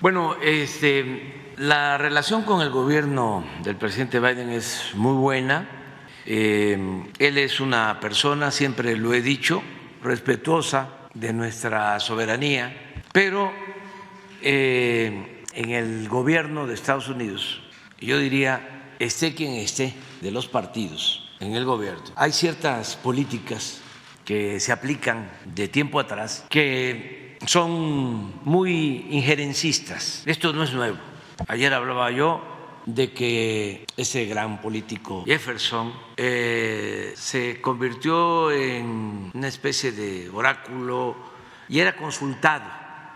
Bueno, este, la relación con el gobierno del presidente Biden es muy buena. Eh, él es una persona, siempre lo he dicho, respetuosa de nuestra soberanía, pero eh, en el gobierno de Estados Unidos yo diría, esté quien esté de los partidos en el gobierno, hay ciertas políticas que se aplican de tiempo atrás que son muy injerencistas. Esto no es nuevo. Ayer hablaba yo de que ese gran político Jefferson eh, se convirtió en una especie de oráculo y era consultado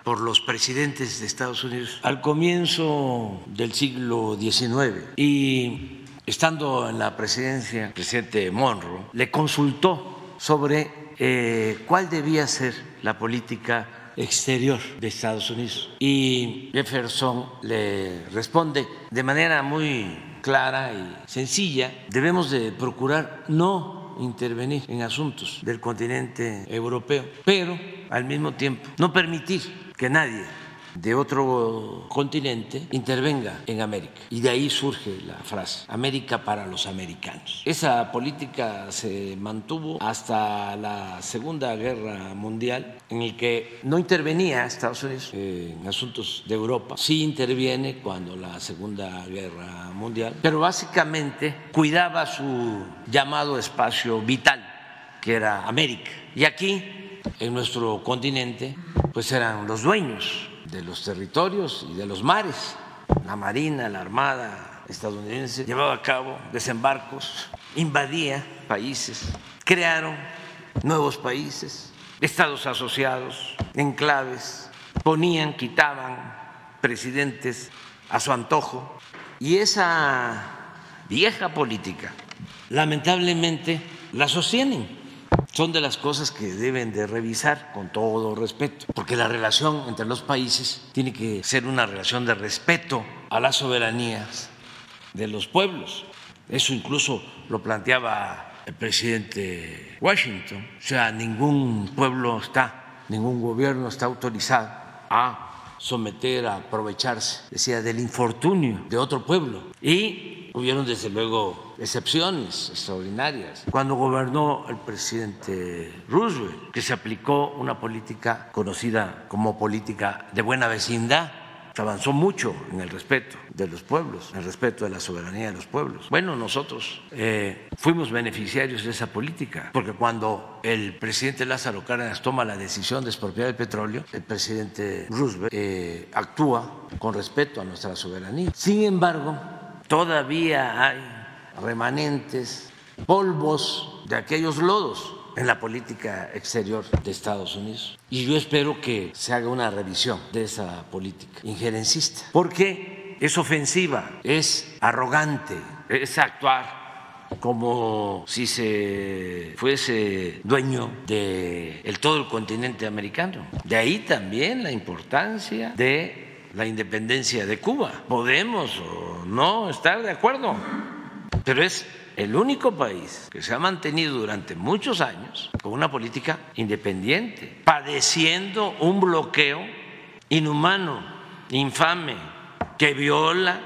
por los presidentes de Estados Unidos al comienzo del siglo XIX y estando en la presidencia el presidente Monroe le consultó sobre eh, cuál debía ser la política exterior de Estados Unidos. Y Jefferson le responde de manera muy clara y sencilla, debemos de procurar no intervenir en asuntos del continente europeo, pero al mismo tiempo no permitir que nadie de otro continente intervenga en América. Y de ahí surge la frase, América para los americanos. Esa política se mantuvo hasta la Segunda Guerra Mundial, en el que no intervenía Estados Unidos en asuntos de Europa, sí interviene cuando la Segunda Guerra Mundial, pero básicamente cuidaba su llamado espacio vital, que era América. Y aquí, en nuestro continente, pues eran los dueños de los territorios y de los mares. La Marina, la Armada estadounidense llevaba a cabo desembarcos, invadía países, crearon nuevos países, estados asociados, enclaves, ponían, quitaban presidentes a su antojo. Y esa vieja política, lamentablemente, la sostienen son de las cosas que deben de revisar con todo respeto, porque la relación entre los países tiene que ser una relación de respeto a las soberanías de los pueblos. Eso incluso lo planteaba el presidente Washington. O sea, ningún pueblo está, ningún gobierno está autorizado a someter, a aprovecharse, decía, del infortunio de otro pueblo. Y hubieron desde luego excepciones extraordinarias. Cuando gobernó el presidente Roosevelt, que se aplicó una política conocida como política de buena vecindad, se avanzó mucho en el respeto de los pueblos, en el respeto de la soberanía de los pueblos. Bueno, nosotros eh, fuimos beneficiarios de esa política, porque cuando el presidente Lázaro Cárdenas toma la decisión de expropiar el petróleo, el presidente Roosevelt eh, actúa con respeto a nuestra soberanía. Sin embargo, todavía hay remanentes, polvos de aquellos lodos en la política exterior de Estados Unidos. Y yo espero que se haga una revisión de esa política injerencista, porque es ofensiva, es arrogante, es actuar como si se fuese dueño de todo el continente americano. De ahí también la importancia de la independencia de Cuba. Podemos o no estar de acuerdo pero es el único país que se ha mantenido durante muchos años con una política independiente, padeciendo un bloqueo inhumano, infame, que viola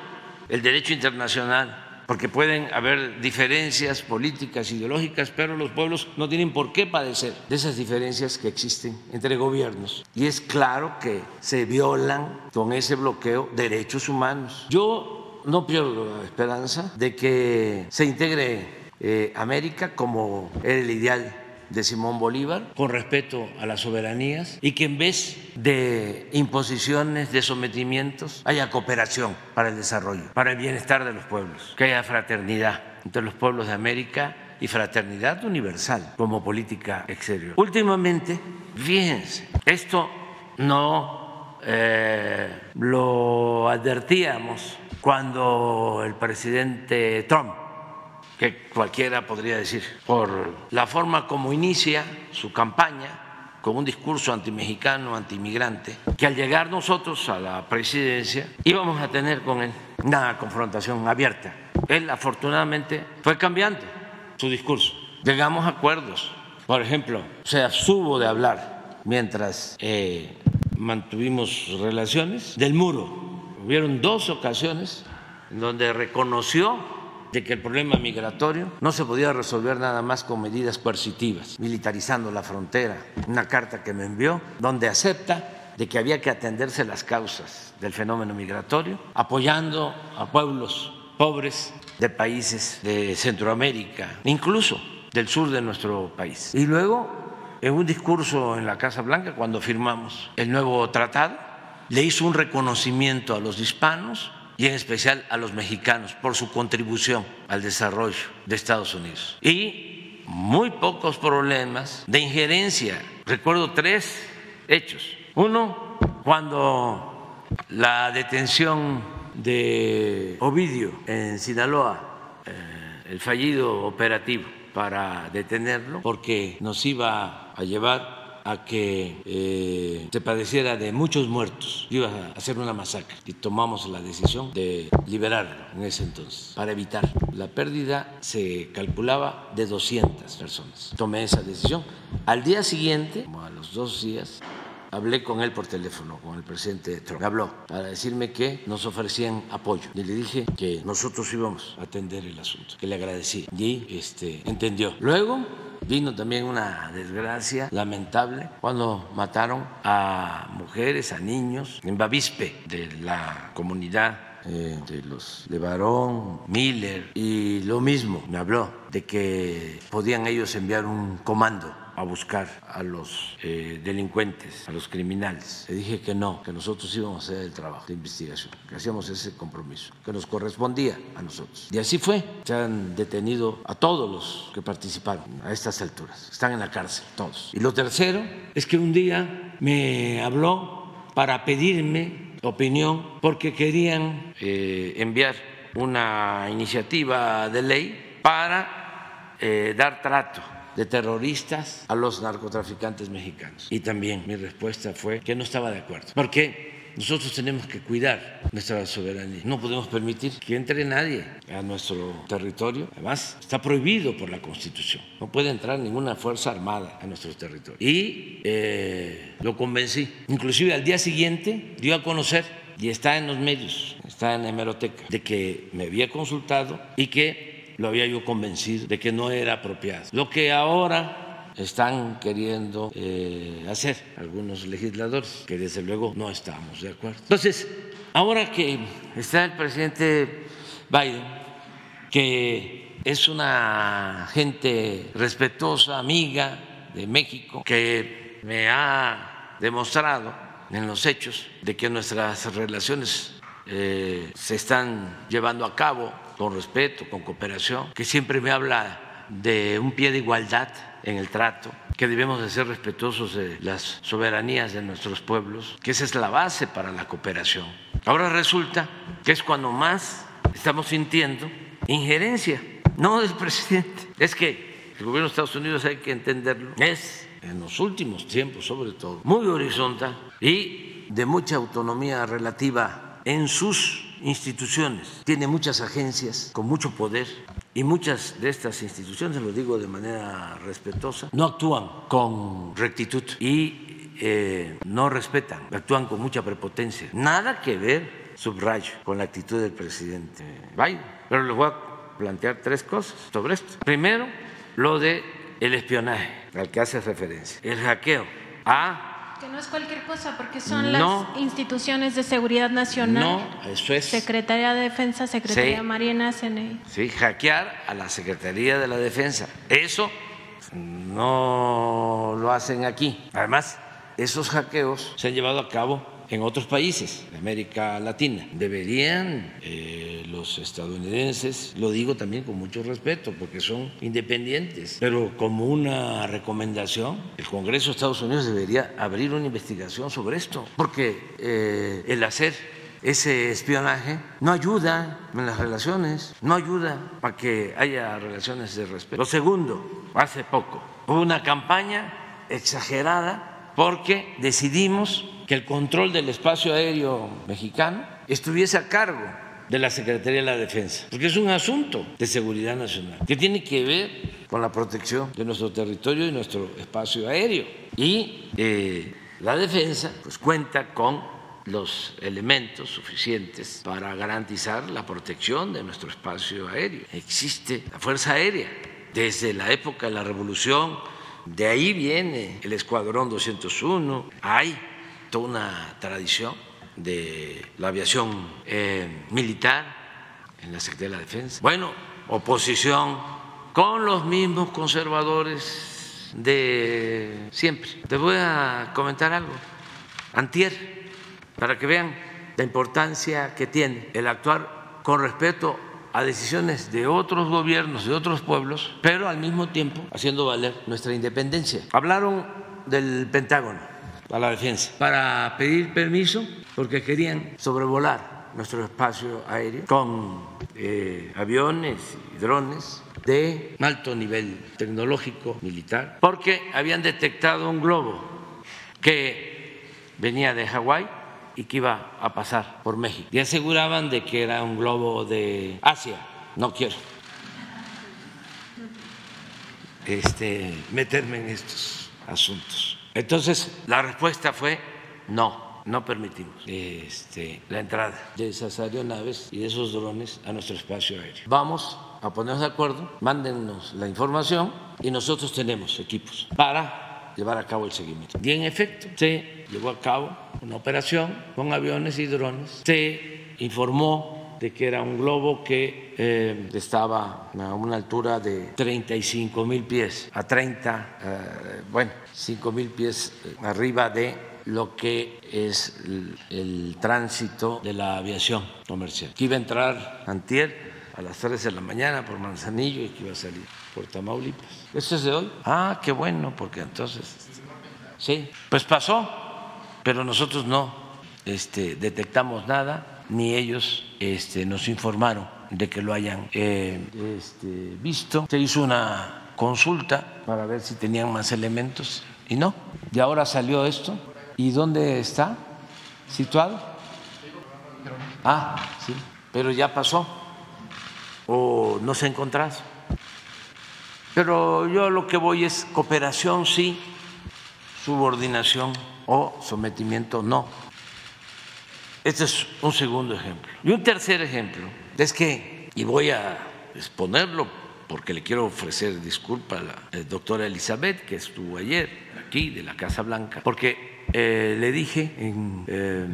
el derecho internacional porque pueden haber diferencias políticas, ideológicas, pero los pueblos no tienen por qué padecer de esas diferencias que existen entre gobiernos. Y es claro que se violan con ese bloqueo derechos humanos. Yo no pierdo la esperanza de que se integre eh, América como el ideal de Simón Bolívar, con respeto a las soberanías, y que en vez de imposiciones, de sometimientos, haya cooperación para el desarrollo, para el bienestar de los pueblos, que haya fraternidad entre los pueblos de América y fraternidad universal como política exterior. Últimamente, fíjense, esto no eh, lo advertíamos cuando el presidente Trump, que cualquiera podría decir, por la forma como inicia su campaña, con un discurso antimexicano, antimigrante, que al llegar nosotros a la presidencia íbamos a tener con él una confrontación abierta. Él afortunadamente fue cambiando su discurso. Llegamos a acuerdos. Por ejemplo, se abstuvo de hablar mientras eh, mantuvimos relaciones del muro hubieron dos ocasiones donde reconoció de que el problema migratorio no se podía resolver nada más con medidas coercitivas, militarizando la frontera. Una carta que me envió donde acepta de que había que atenderse las causas del fenómeno migratorio, apoyando a pueblos pobres de países de Centroamérica, incluso del sur de nuestro país. Y luego, en un discurso en la Casa Blanca, cuando firmamos el nuevo tratado, le hizo un reconocimiento a los hispanos y en especial a los mexicanos por su contribución al desarrollo de Estados Unidos. Y muy pocos problemas de injerencia. Recuerdo tres hechos. Uno, cuando la detención de Ovidio en Sinaloa, eh, el fallido operativo para detenerlo, porque nos iba a llevar a que eh, se padeciera de muchos muertos, iba a hacer una masacre y tomamos la decisión de liberarlo en ese entonces para evitar. La pérdida se calculaba de 200 personas. Tomé esa decisión. Al día siguiente, como a los dos días, hablé con él por teléfono, con el presidente Trump. Habló para decirme que nos ofrecían apoyo. Y le dije que nosotros íbamos a atender el asunto, que le agradecí. Y este, entendió. Luego Vino también una desgracia lamentable cuando mataron a mujeres, a niños en Bavispe de la comunidad eh, de los Levarón, Miller, y lo mismo me habló de que podían ellos enviar un comando a buscar a los eh, delincuentes, a los criminales. Le dije que no, que nosotros íbamos a hacer el trabajo de investigación, que hacíamos ese compromiso, que nos correspondía a nosotros. Y así fue. Se han detenido a todos los que participaron a estas alturas. Están en la cárcel, todos. Y lo tercero es que un día me habló para pedirme opinión porque querían eh, enviar una iniciativa de ley para eh, dar trato de terroristas a los narcotraficantes mexicanos. Y también mi respuesta fue que no estaba de acuerdo. Porque nosotros tenemos que cuidar nuestra soberanía. No podemos permitir que entre nadie a nuestro territorio. Además, está prohibido por la Constitución. No puede entrar ninguna fuerza armada a nuestro territorio. Y eh, lo convencí. Inclusive al día siguiente dio a conocer, y está en los medios, está en la hemeroteca, de que me había consultado y que lo había yo convencido de que no era apropiado. Lo que ahora están queriendo eh, hacer algunos legisladores, que desde luego no estamos de acuerdo. Entonces, ahora que está el presidente Biden, que es una gente respetuosa, amiga de México, que me ha demostrado en los hechos de que nuestras relaciones eh, se están llevando a cabo con respeto, con cooperación, que siempre me habla de un pie de igualdad en el trato, que debemos de ser respetuosos de las soberanías de nuestros pueblos, que esa es la base para la cooperación. Ahora resulta que es cuando más estamos sintiendo injerencia, no del presidente, es que el gobierno de Estados Unidos hay que entenderlo, es en los últimos tiempos sobre todo, muy horizontal y de mucha autonomía relativa en sus instituciones, tiene muchas agencias con mucho poder y muchas de estas instituciones, lo digo de manera respetuosa, no actúan con rectitud y eh, no respetan, actúan con mucha prepotencia. Nada que ver, subrayo, con la actitud del presidente Biden. Pero les voy a plantear tres cosas sobre esto. Primero, lo de el espionaje al que hace referencia, el hackeo a que no es cualquier cosa, porque son las instituciones de seguridad nacional. No, eso es. Secretaría de Defensa, Secretaría Marina, CNI. Sí, hackear a la Secretaría de la Defensa. Eso no lo hacen aquí. Además, esos hackeos se han llevado a cabo en otros países de América Latina. Deberían eh, los estadounidenses, lo digo también con mucho respeto porque son independientes, pero como una recomendación, el Congreso de Estados Unidos debería abrir una investigación sobre esto, porque eh, el hacer ese espionaje no ayuda en las relaciones, no ayuda para que haya relaciones de respeto. Lo segundo, hace poco hubo una campaña exagerada porque decidimos que el control del espacio aéreo mexicano estuviese a cargo de la Secretaría de la Defensa, porque es un asunto de seguridad nacional que tiene que ver con la protección de nuestro territorio y nuestro espacio aéreo. Y eh, la defensa pues, cuenta con los elementos suficientes para garantizar la protección de nuestro espacio aéreo. Existe la Fuerza Aérea desde la época de la Revolución, de ahí viene el Escuadrón 201, hay una tradición de la aviación eh, militar en la Secretaría de la Defensa. Bueno, oposición con los mismos conservadores de siempre. Te voy a comentar algo. Antier, para que vean la importancia que tiene el actuar con respeto a decisiones de otros gobiernos, de otros pueblos, pero al mismo tiempo haciendo valer nuestra independencia. Hablaron del Pentágono a la defensa para pedir permiso porque querían sobrevolar nuestro espacio aéreo con eh, aviones y drones de alto nivel tecnológico militar, porque habían detectado un globo que venía de Hawái y que iba a pasar por México. Y aseguraban de que era un globo de Asia. No quiero este, meterme en estos asuntos. Entonces, la respuesta fue no, no permitimos este, la entrada de esas aeronaves y de esos drones a nuestro espacio aéreo. Vamos a ponernos de acuerdo, mándennos la información y nosotros tenemos equipos para llevar a cabo el seguimiento. Y en efecto, se llevó a cabo una operación con aviones y drones. Se informó de que era un globo que eh, estaba a una altura de 35 mil pies, a 30, eh, bueno, 5 mil pies eh, arriba de lo que es el, tránsito de la aviación comercial. Que iba a entrar antier a las 3 de la mañana por Manzanillo y que iba a salir por Tamaulipas. ¿Esto es de hoy? Ah, qué bueno, porque entonces... Sí, pues pasó, pero nosotros no este, detectamos nada, ni ellos este, nos informaron de que lo hayan eh, este, visto. Se hizo una consulta para ver si tenían más elementos y no. Y ahora salió esto. ¿Y dónde está situado? Ah, sí, pero ya pasó o no se ha encontrado. Pero yo lo que voy es cooperación sí, subordinación o sometimiento no. Este es un segundo ejemplo. Y un tercer ejemplo es que, y voy a exponerlo porque le quiero ofrecer disculpas a la eh, doctora Elizabeth, que estuvo ayer aquí de la Casa Blanca, porque eh, le dije en eh,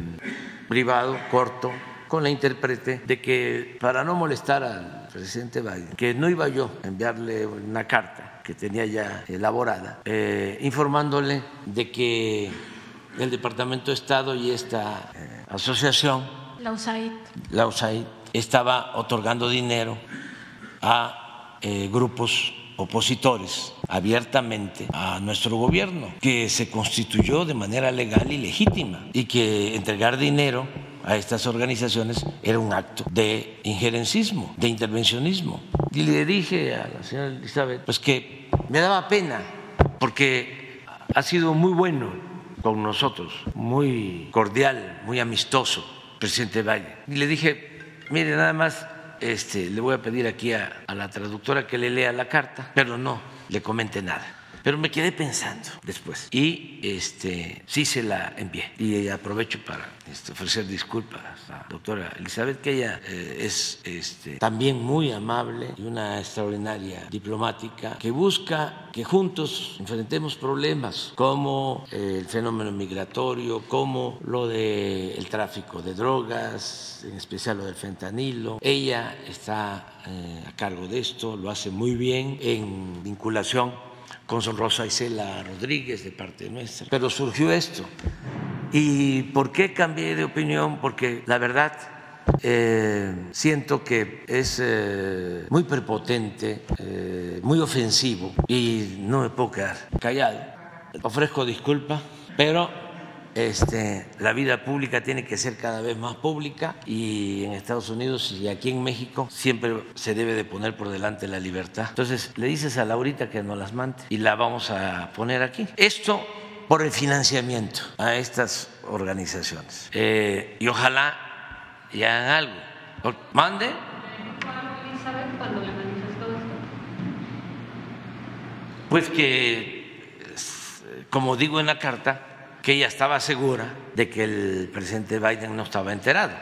privado, corto, con la intérprete, de que para no molestar al presidente Biden, que no iba yo a enviarle una carta que tenía ya elaborada, eh, informándole de que el Departamento de Estado y esta eh, asociación, la USAID. la USAID, estaba otorgando dinero a eh, grupos opositores abiertamente a nuestro gobierno, que se constituyó de manera legal y legítima, y que entregar dinero a estas organizaciones era un acto de injerencismo, de intervencionismo. Y le dije a la señora Elizabeth, pues que me daba pena, porque ha sido muy bueno con nosotros, muy cordial, muy amistoso, presidente Valle. Y le dije, mire, nada más este, le voy a pedir aquí a, a la traductora que le lea la carta, pero no le comente nada. Pero me quedé pensando después y este, sí se la envié. Y aprovecho para este, ofrecer disculpas a la doctora Elizabeth, que ella eh, es este, también muy amable y una extraordinaria diplomática que busca que juntos enfrentemos problemas como eh, el fenómeno migratorio, como lo del tráfico de drogas, en especial lo del fentanilo. Ella está eh, a cargo de esto, lo hace muy bien en vinculación con Rosa Isela Rodríguez de parte nuestra. Pero surgió esto. ¿Y por qué cambié de opinión? Porque la verdad eh, siento que es eh, muy prepotente, eh, muy ofensivo y no me puedo quedar callado. Ofrezco disculpas, pero este, la vida pública tiene que ser cada vez más pública y en Estados Unidos y aquí en México siempre se debe de poner por delante la libertad. Entonces le dices a Laurita que nos las mande y la vamos a poner aquí. Esto por el financiamiento a estas organizaciones. Eh, y ojalá y hagan algo. Mande. Pues que, como digo en la carta, que ella estaba segura de que el presidente Biden no estaba enterado.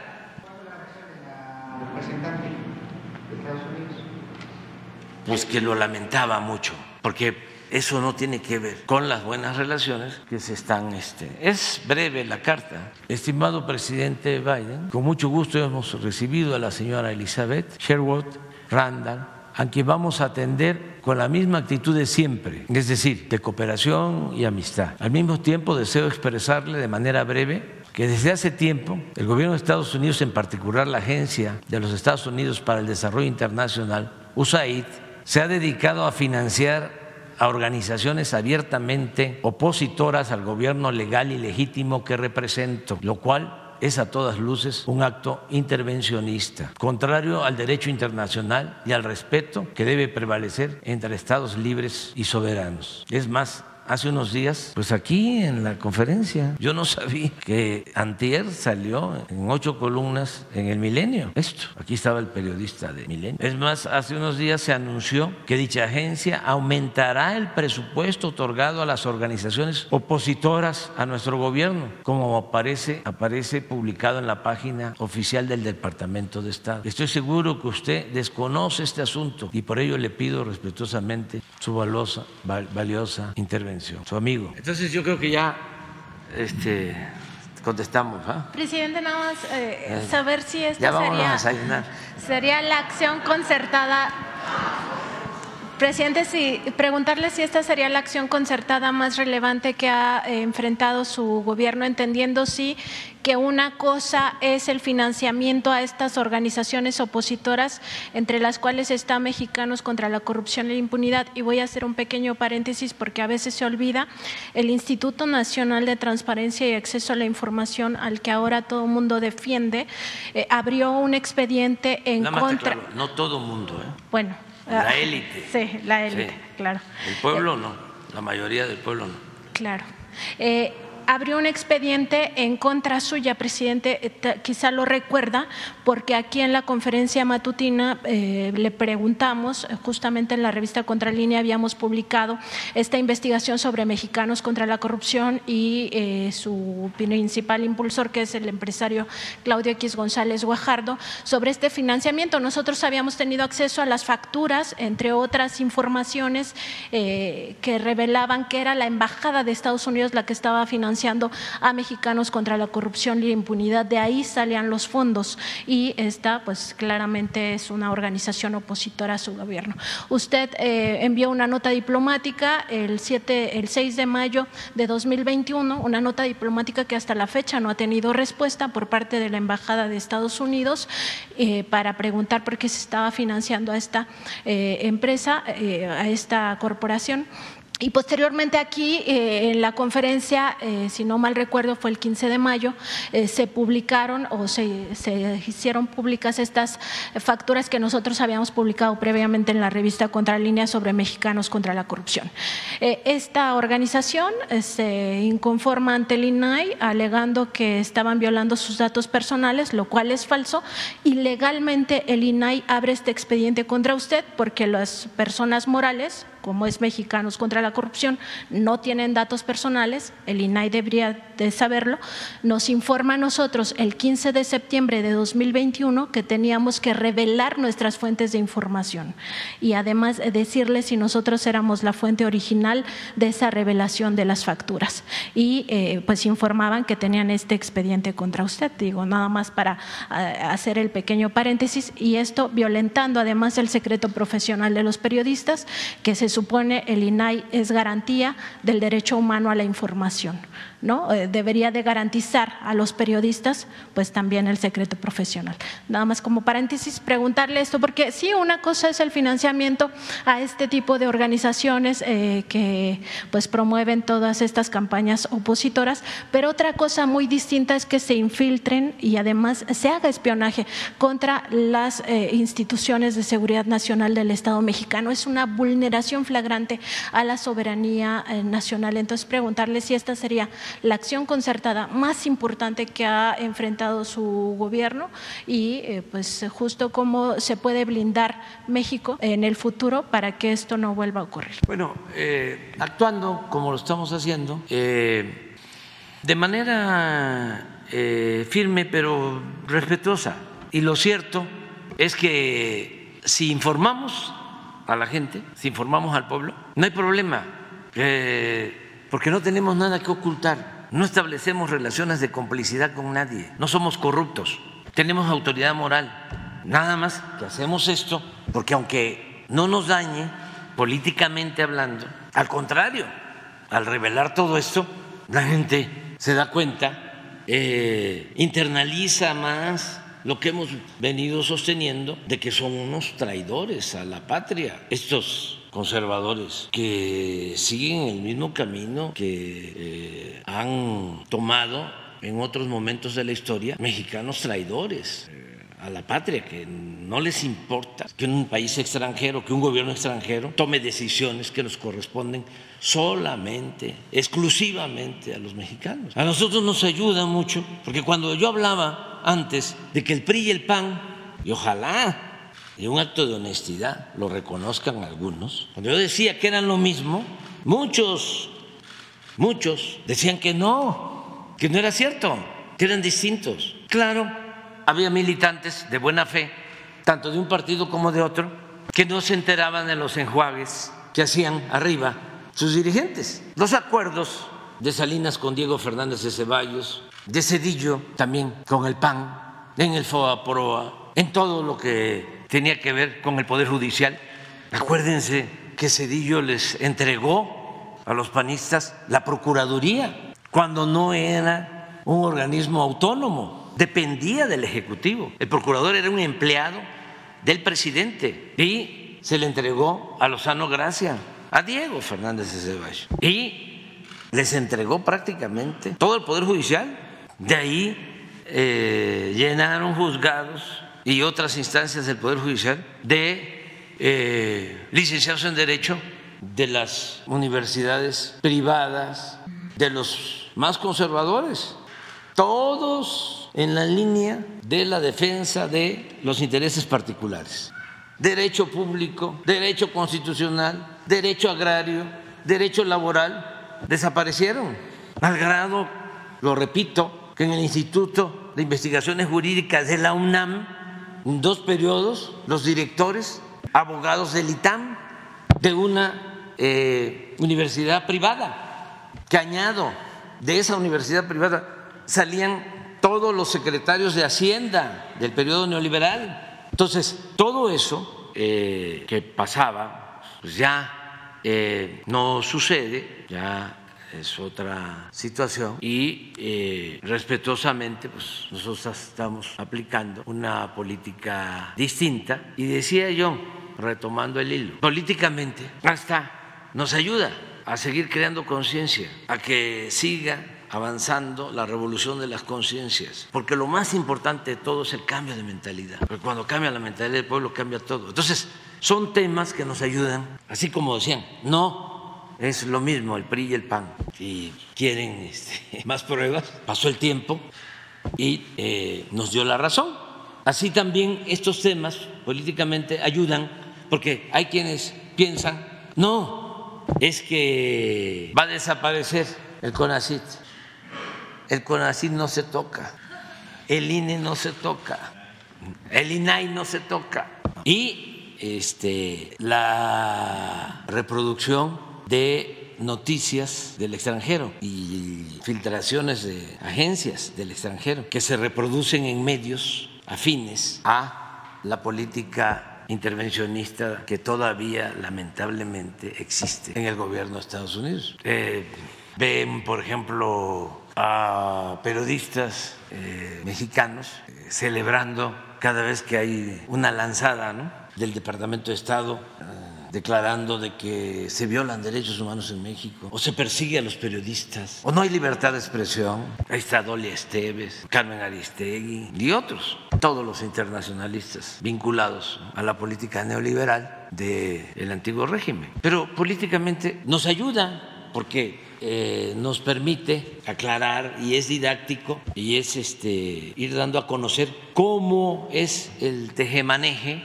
Pues que lo lamentaba mucho, porque eso no tiene que ver con las buenas relaciones que se están. Este, es breve la carta. Estimado presidente Biden, con mucho gusto hemos recibido a la señora Elizabeth Sherwood Randall, a quien vamos a atender con la misma actitud de siempre, es decir, de cooperación y amistad. Al mismo tiempo deseo expresarle de manera breve que desde hace tiempo el gobierno de Estados Unidos, en particular la Agencia de los Estados Unidos para el Desarrollo Internacional, USAID, se ha dedicado a financiar a organizaciones abiertamente opositoras al gobierno legal y legítimo que represento, lo cual es a todas luces un acto intervencionista, contrario al derecho internacional y al respeto que debe prevalecer entre Estados libres y soberanos. Es más, hace unos días, pues aquí en la conferencia, yo no (laughs) sabía que Antier salió en ocho columnas en el Milenio. Esto, aquí estaba el periodista de Milenio. Es más, hace unos días se anunció que dicha agencia aumentará el presupuesto otorgado a las organizaciones opositoras a nuestro gobierno, como aparece, aparece publicado en la página oficial del Departamento de Estado. Estoy seguro que usted desconoce este asunto y por ello le pido respetuosamente su valiosa, valiosa intervención su amigo. Entonces yo creo que ya este, contestamos. ¿ah? Presidente, nada más eh, eh, saber si esta sería, sería la acción concertada Presidente, sí, preguntarle si esta sería la acción concertada más relevante que ha eh, enfrentado su gobierno, entendiendo sí que una cosa es el financiamiento a estas organizaciones opositoras, entre las cuales está Mexicanos contra la Corrupción y la Impunidad. Y voy a hacer un pequeño paréntesis porque a veces se olvida, el Instituto Nacional de Transparencia y Acceso a la Información, al que ahora todo el mundo defiende, eh, abrió un expediente en contra. no todo mundo. ¿eh? Bueno la ah, élite. Sí, la élite, claro. El pueblo no, la mayoría del pueblo no. Claro. Eh, abrió un expediente en contra suya, presidente, eh, quizá lo recuerda, porque aquí en la conferencia matutina eh, le preguntamos, eh, justamente en la revista Contralínea habíamos publicado esta investigación sobre mexicanos contra la corrupción y su principal impulsor, que es el empresario Claudio X González Guajardo, sobre este financiamiento. Nosotros habíamos tenido acceso a las facturas, entre otras informaciones que revelaban que era la Embajada de Estados Unidos la que estaba financiando a mexicanos contra la corrupción y la impunidad. De ahí salían los fondos y esta, pues claramente es una organización opositora a su gobierno. Usted eh, envió una nota diplomática el, 7, el 6 de mayo de 2021, una nota diplomática que hasta la fecha no ha tenido respuesta por parte de la Embajada de Estados Unidos eh, para preguntar por qué se estaba financiando a esta eh, empresa, a esta corporación. Y posteriormente aquí, eh, en la conferencia, eh, si no mal recuerdo, fue el 15 de mayo, eh, se publicaron o se, se, hicieron públicas estas facturas que nosotros habíamos publicado previamente en la revista Contralínea sobre mexicanos contra la corrupción. esta organización se inconforma ante el INAI alegando que estaban violando sus datos personales, lo cual es falso, y legalmente el INAI abre este expediente contra usted porque las personas morales como es Mexicanos contra la Corrupción, no tienen datos personales, el INAI debería de saberlo, nos informa a nosotros el 15 de septiembre de 2021 que teníamos que revelar nuestras fuentes de información y además decirles si nosotros éramos la fuente original de esa revelación de las facturas. Y eh, pues informaban que tenían este expediente contra usted, digo, nada más para eh, hacer el pequeño paréntesis, y esto violentando además el secreto profesional de los periodistas que se supone el INAI es garantía del derecho humano a la información. ¿No? Eh, debería de garantizar a los periodistas pues también el secreto profesional. Nada más como paréntesis preguntarle esto, porque sí, una cosa es el financiamiento a este tipo de organizaciones eh, que pues promueven todas estas campañas opositoras, pero otra cosa muy distinta es que se infiltren y además se haga espionaje contra las eh, instituciones de seguridad nacional del Estado mexicano. Es una vulneración flagrante a la soberanía nacional. Entonces, preguntarle si esta sería la acción concertada más importante que ha enfrentado su gobierno y eh, pues justo cómo se puede blindar México en el futuro para que esto no vuelva a ocurrir. Bueno, eh, actuando como lo estamos haciendo, eh, de manera firme pero respetuosa. Y lo cierto es que si informamos a la gente, si informamos al pueblo, no hay problema, porque no tenemos nada que ocultar, no establecemos relaciones de complicidad con nadie, no somos corruptos, tenemos autoridad moral, nada más que hacemos esto, porque aunque no nos dañe políticamente hablando, al contrario, al revelar todo esto, la gente se da cuenta, eh, internaliza más lo que hemos venido sosteniendo de que son unos traidores a la patria, estos conservadores que siguen el mismo camino que eh, han tomado en otros momentos de la historia mexicanos traidores eh, a la patria, que no les importa que un país extranjero, que un gobierno extranjero tome decisiones que nos corresponden solamente, exclusivamente a los mexicanos. A nosotros nos ayuda mucho, porque cuando yo hablaba antes de que el PRI y el PAN, y ojalá y un acto de honestidad lo reconozcan algunos, cuando yo decía que eran lo mismo, muchos, muchos decían que no, que no era cierto, que eran distintos. Claro, había militantes de buena fe, tanto de un partido como de otro, que no se enteraban de los enjuagues que hacían arriba sus dirigentes. Los acuerdos de Salinas con Diego Fernández de Ceballos, de Cedillo también con el PAN, en el FOA en todo lo que tenía que ver con el Poder Judicial. Acuérdense que Cedillo les entregó a los panistas la Procuraduría cuando no era un organismo autónomo, dependía del Ejecutivo. El procurador era un empleado del presidente y se le entregó a Lozano Gracia a Diego Fernández de Ceballos y les entregó prácticamente todo el Poder Judicial. De ahí eh, llenaron juzgados y otras instancias del Poder Judicial de eh, licenciados en Derecho de las universidades privadas, de los más conservadores, todos en la línea de la defensa de los intereses particulares. Derecho público, derecho constitucional, derecho agrario, derecho laboral, desaparecieron, al grado, lo repito, que en el Instituto de Investigaciones Jurídicas de la UNAM, en dos periodos, los directores, abogados del ITAM, de una eh, universidad privada, que añado, de esa universidad privada salían todos los secretarios de Hacienda del periodo neoliberal. Entonces, todo eso eh, que pasaba, pues ya eh, no sucede, ya es otra situación. Y eh, respetuosamente pues nosotros estamos aplicando una política distinta. Y decía yo retomando el hilo políticamente hasta nos ayuda a seguir creando conciencia a que siga avanzando la revolución de las conciencias, porque lo más importante de todo es el cambio de mentalidad, porque cuando cambia la mentalidad del pueblo cambia todo. Entonces, son temas que nos ayudan, así como decían, no es lo mismo el PRI y el PAN. Si quieren este, (laughs) más pruebas, pasó el tiempo y eh, nos dio la razón. Así también estos temas políticamente ayudan, porque hay quienes piensan, no, es que va a desaparecer el CONACIT. El CONACIT no se toca, el INE no se toca, el INAI no se toca. Y este, la reproducción de noticias del extranjero y filtraciones de agencias del extranjero que se reproducen en medios afines a la política intervencionista que todavía lamentablemente existe en el gobierno de Estados Unidos. Eh, ven, por ejemplo, a periodistas eh, mexicanos eh, celebrando cada vez que hay una lanzada, del Departamento de Estado declarando de que se violan derechos humanos en México, o se persigue a los periodistas, o no hay libertad de expresión. Ahí está Dolia Esteves, Carmen Aristegui y otros, todos los internacionalistas vinculados a la política neoliberal del antiguo régimen. Pero políticamente nos ayuda porque eh, nos permite aclarar y es didáctico y es este, ir dando a conocer cómo es el tejemaneje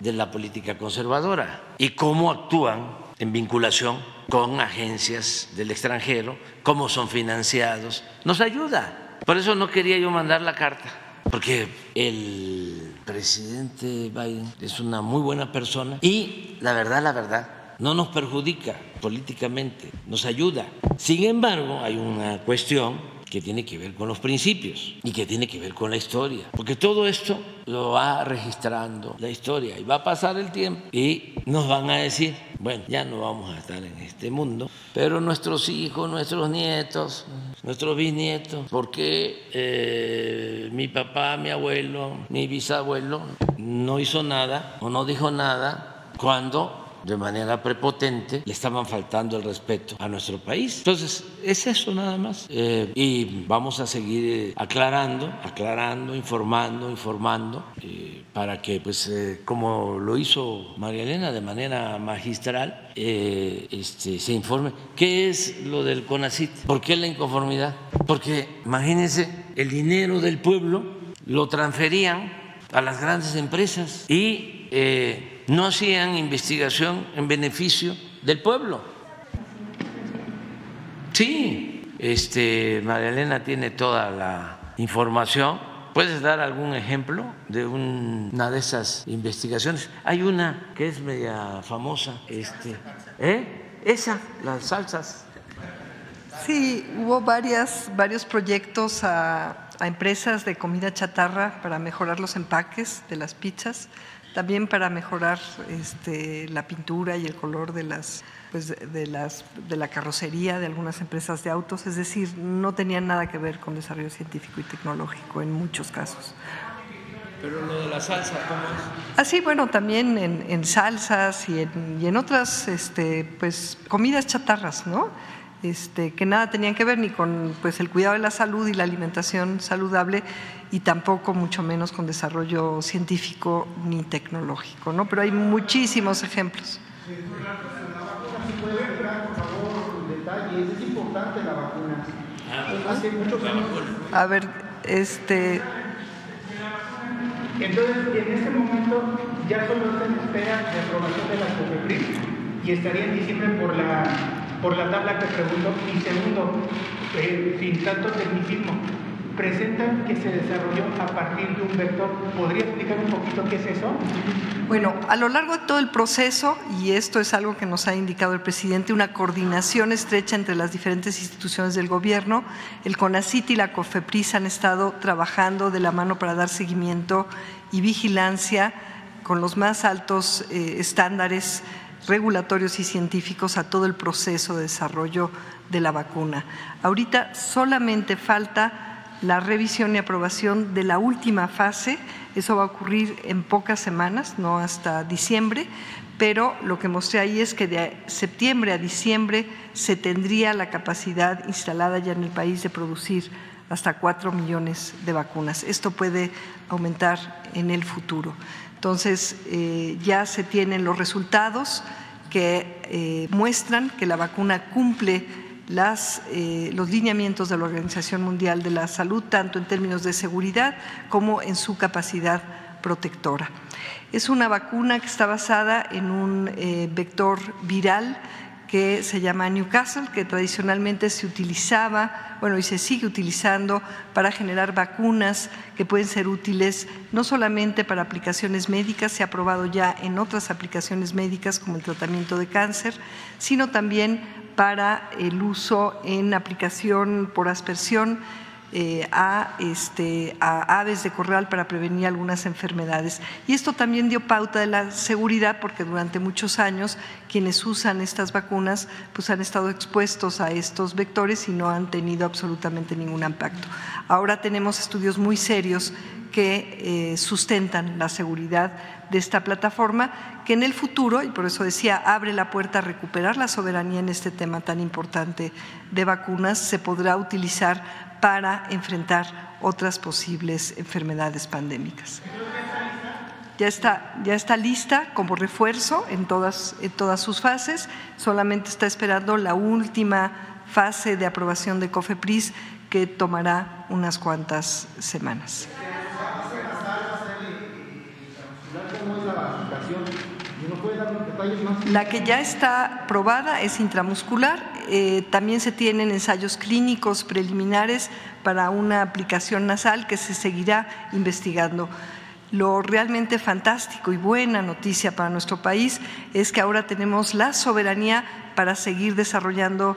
de la política conservadora y cómo actúan en vinculación con agencias del extranjero, cómo son financiados. Nos ayuda. Por eso no quería yo mandar la carta, porque el presidente Biden es una muy buena persona y la verdad, la verdad, no nos perjudica políticamente, nos ayuda. Sin embargo, hay una cuestión que tiene que ver con los principios y que tiene que ver con la historia, porque todo esto lo va registrando la historia y va a pasar el tiempo y nos van a decir, bueno, ya no vamos a estar en este mundo, pero nuestros hijos, nuestros nietos, nuestros bisnietos, ¿por qué eh, mi papá, mi abuelo, mi bisabuelo no hizo nada o no dijo nada cuando de manera prepotente, le estaban faltando el respeto a nuestro país. Entonces, es eso nada más. Eh, y vamos a seguir aclarando, aclarando, informando, informando, eh, para que, pues, eh, como lo hizo María Elena de manera magistral, este, se informe qué es lo del CONACIT, por qué la inconformidad. Porque, imagínense, el dinero del pueblo lo transferían a las grandes empresas y no hacían investigación en beneficio del pueblo. Sí, este, María Elena tiene toda la información. ¿Puedes dar algún ejemplo de una de esas investigaciones? Hay una que es media famosa, este, ¿eh? Esa, las salsas. Sí, hubo varias, varios proyectos a, a empresas de comida chatarra para mejorar los empaques de las pizzas también para mejorar este, la pintura y el color de las, pues, de, las, de la carrocería de algunas empresas de autos, es decir, no tenían nada que ver con desarrollo científico y tecnológico en muchos casos. Pero lo de la salsa, ¿cómo es? Así, ah, bueno, también en, en salsas y en, y en otras este, pues, comidas chatarras, ¿no? Este, que nada tenían que ver ni con pues, el cuidado de la salud y la alimentación saludable y tampoco mucho menos con desarrollo científico ni tecnológico, ¿no? Pero hay muchísimos ejemplos. A ver, este. Entonces, en este momento ya solo está en espera de aprobación de la COFEPRIS y estaría en diciembre por la por la tabla que pregunto. Y segundo, eh, sin tanto tecnicismo, presentan que se desarrolló a partir de un vector. ¿Podría explicar un poquito qué es eso? Bueno, a lo largo de todo el proceso, y esto es algo que nos ha indicado el presidente, una coordinación estrecha entre las diferentes instituciones del gobierno. El CONACIT y la COFEPRIS han estado trabajando de la mano para dar seguimiento y vigilancia con los más altos eh, estándares regulatorios y científicos a todo el proceso de desarrollo de la vacuna. Ahorita solamente falta la revisión y aprobación de la última fase. Eso va a ocurrir en pocas semanas, no hasta diciembre, pero lo que mostré ahí es que de septiembre a diciembre se tendría la capacidad instalada ya en el país de producir hasta cuatro millones de vacunas. Esto puede aumentar en el futuro. Entonces, eh, ya se tienen los resultados que eh, muestran que la vacuna cumple eh, los lineamientos de la Organización Mundial de la Salud, tanto en términos de seguridad como en su capacidad protectora. Es una vacuna que está basada en un vector viral que se llama Newcastle, que tradicionalmente se utilizaba, bueno, y se sigue utilizando para generar vacunas que pueden ser útiles no solamente para aplicaciones médicas, se ha probado ya en otras aplicaciones médicas como el tratamiento de cáncer, sino también para el uso en aplicación por aspersión eh, a, este, a aves de corral para prevenir algunas enfermedades. Y esto también dio pauta de la seguridad porque durante muchos años quienes usan estas vacunas pues han estado expuestos a estos vectores y no han tenido absolutamente ningún impacto. Ahora tenemos estudios muy serios que eh, sustentan la seguridad de esta plataforma, que en el futuro, y por eso decía, abre la puerta a recuperar la soberanía en este tema tan importante de vacunas, se podrá utilizar para enfrentar otras posibles enfermedades pandémicas. Ya está, ya está lista como refuerzo en todas, en todas sus fases, solamente está esperando la última fase de aprobación de COFEPRIS que tomará unas cuantas semanas. La que ya está probada es intramuscular eh, también se tienen ensayos clínicos preliminares para una aplicación nasal que se seguirá investigando. Lo realmente fantástico y buena noticia para nuestro país es que ahora tenemos la soberanía para seguir desarrollando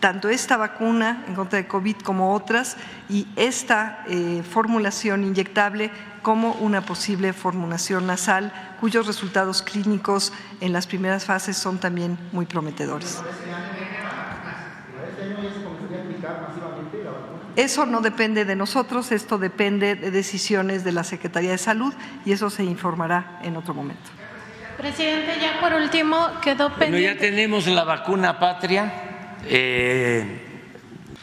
tanto esta vacuna en contra de COVID como otras y esta eh, formulación inyectable como una posible formulación nasal cuyos resultados clínicos en las primeras fases son también muy prometedores. Eso no depende de nosotros, esto depende de decisiones de la Secretaría de Salud y eso se informará en otro momento. Presidente, ya por último quedó pendiente. Bueno, ya tenemos la vacuna patria, eh,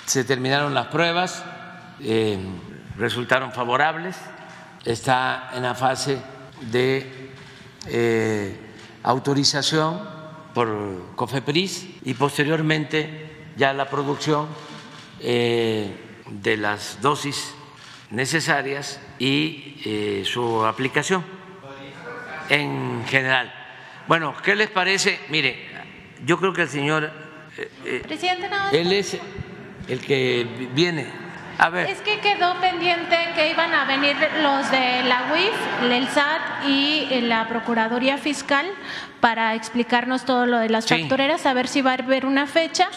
se terminaron las pruebas, eh, resultaron favorables, está en la fase de eh, autorización por COFEPRIS y posteriormente ya la producción de las dosis necesarias y su aplicación en general. Bueno, ¿qué les parece? Mire, yo creo que el señor... Eh, eh, Presidente, no. Él es el que viene. A ver. Es que quedó pendiente que iban a venir los de la UIF, el SAT y la Procuraduría Fiscal para explicarnos todo lo de las factureras, a ver si va a haber una fecha.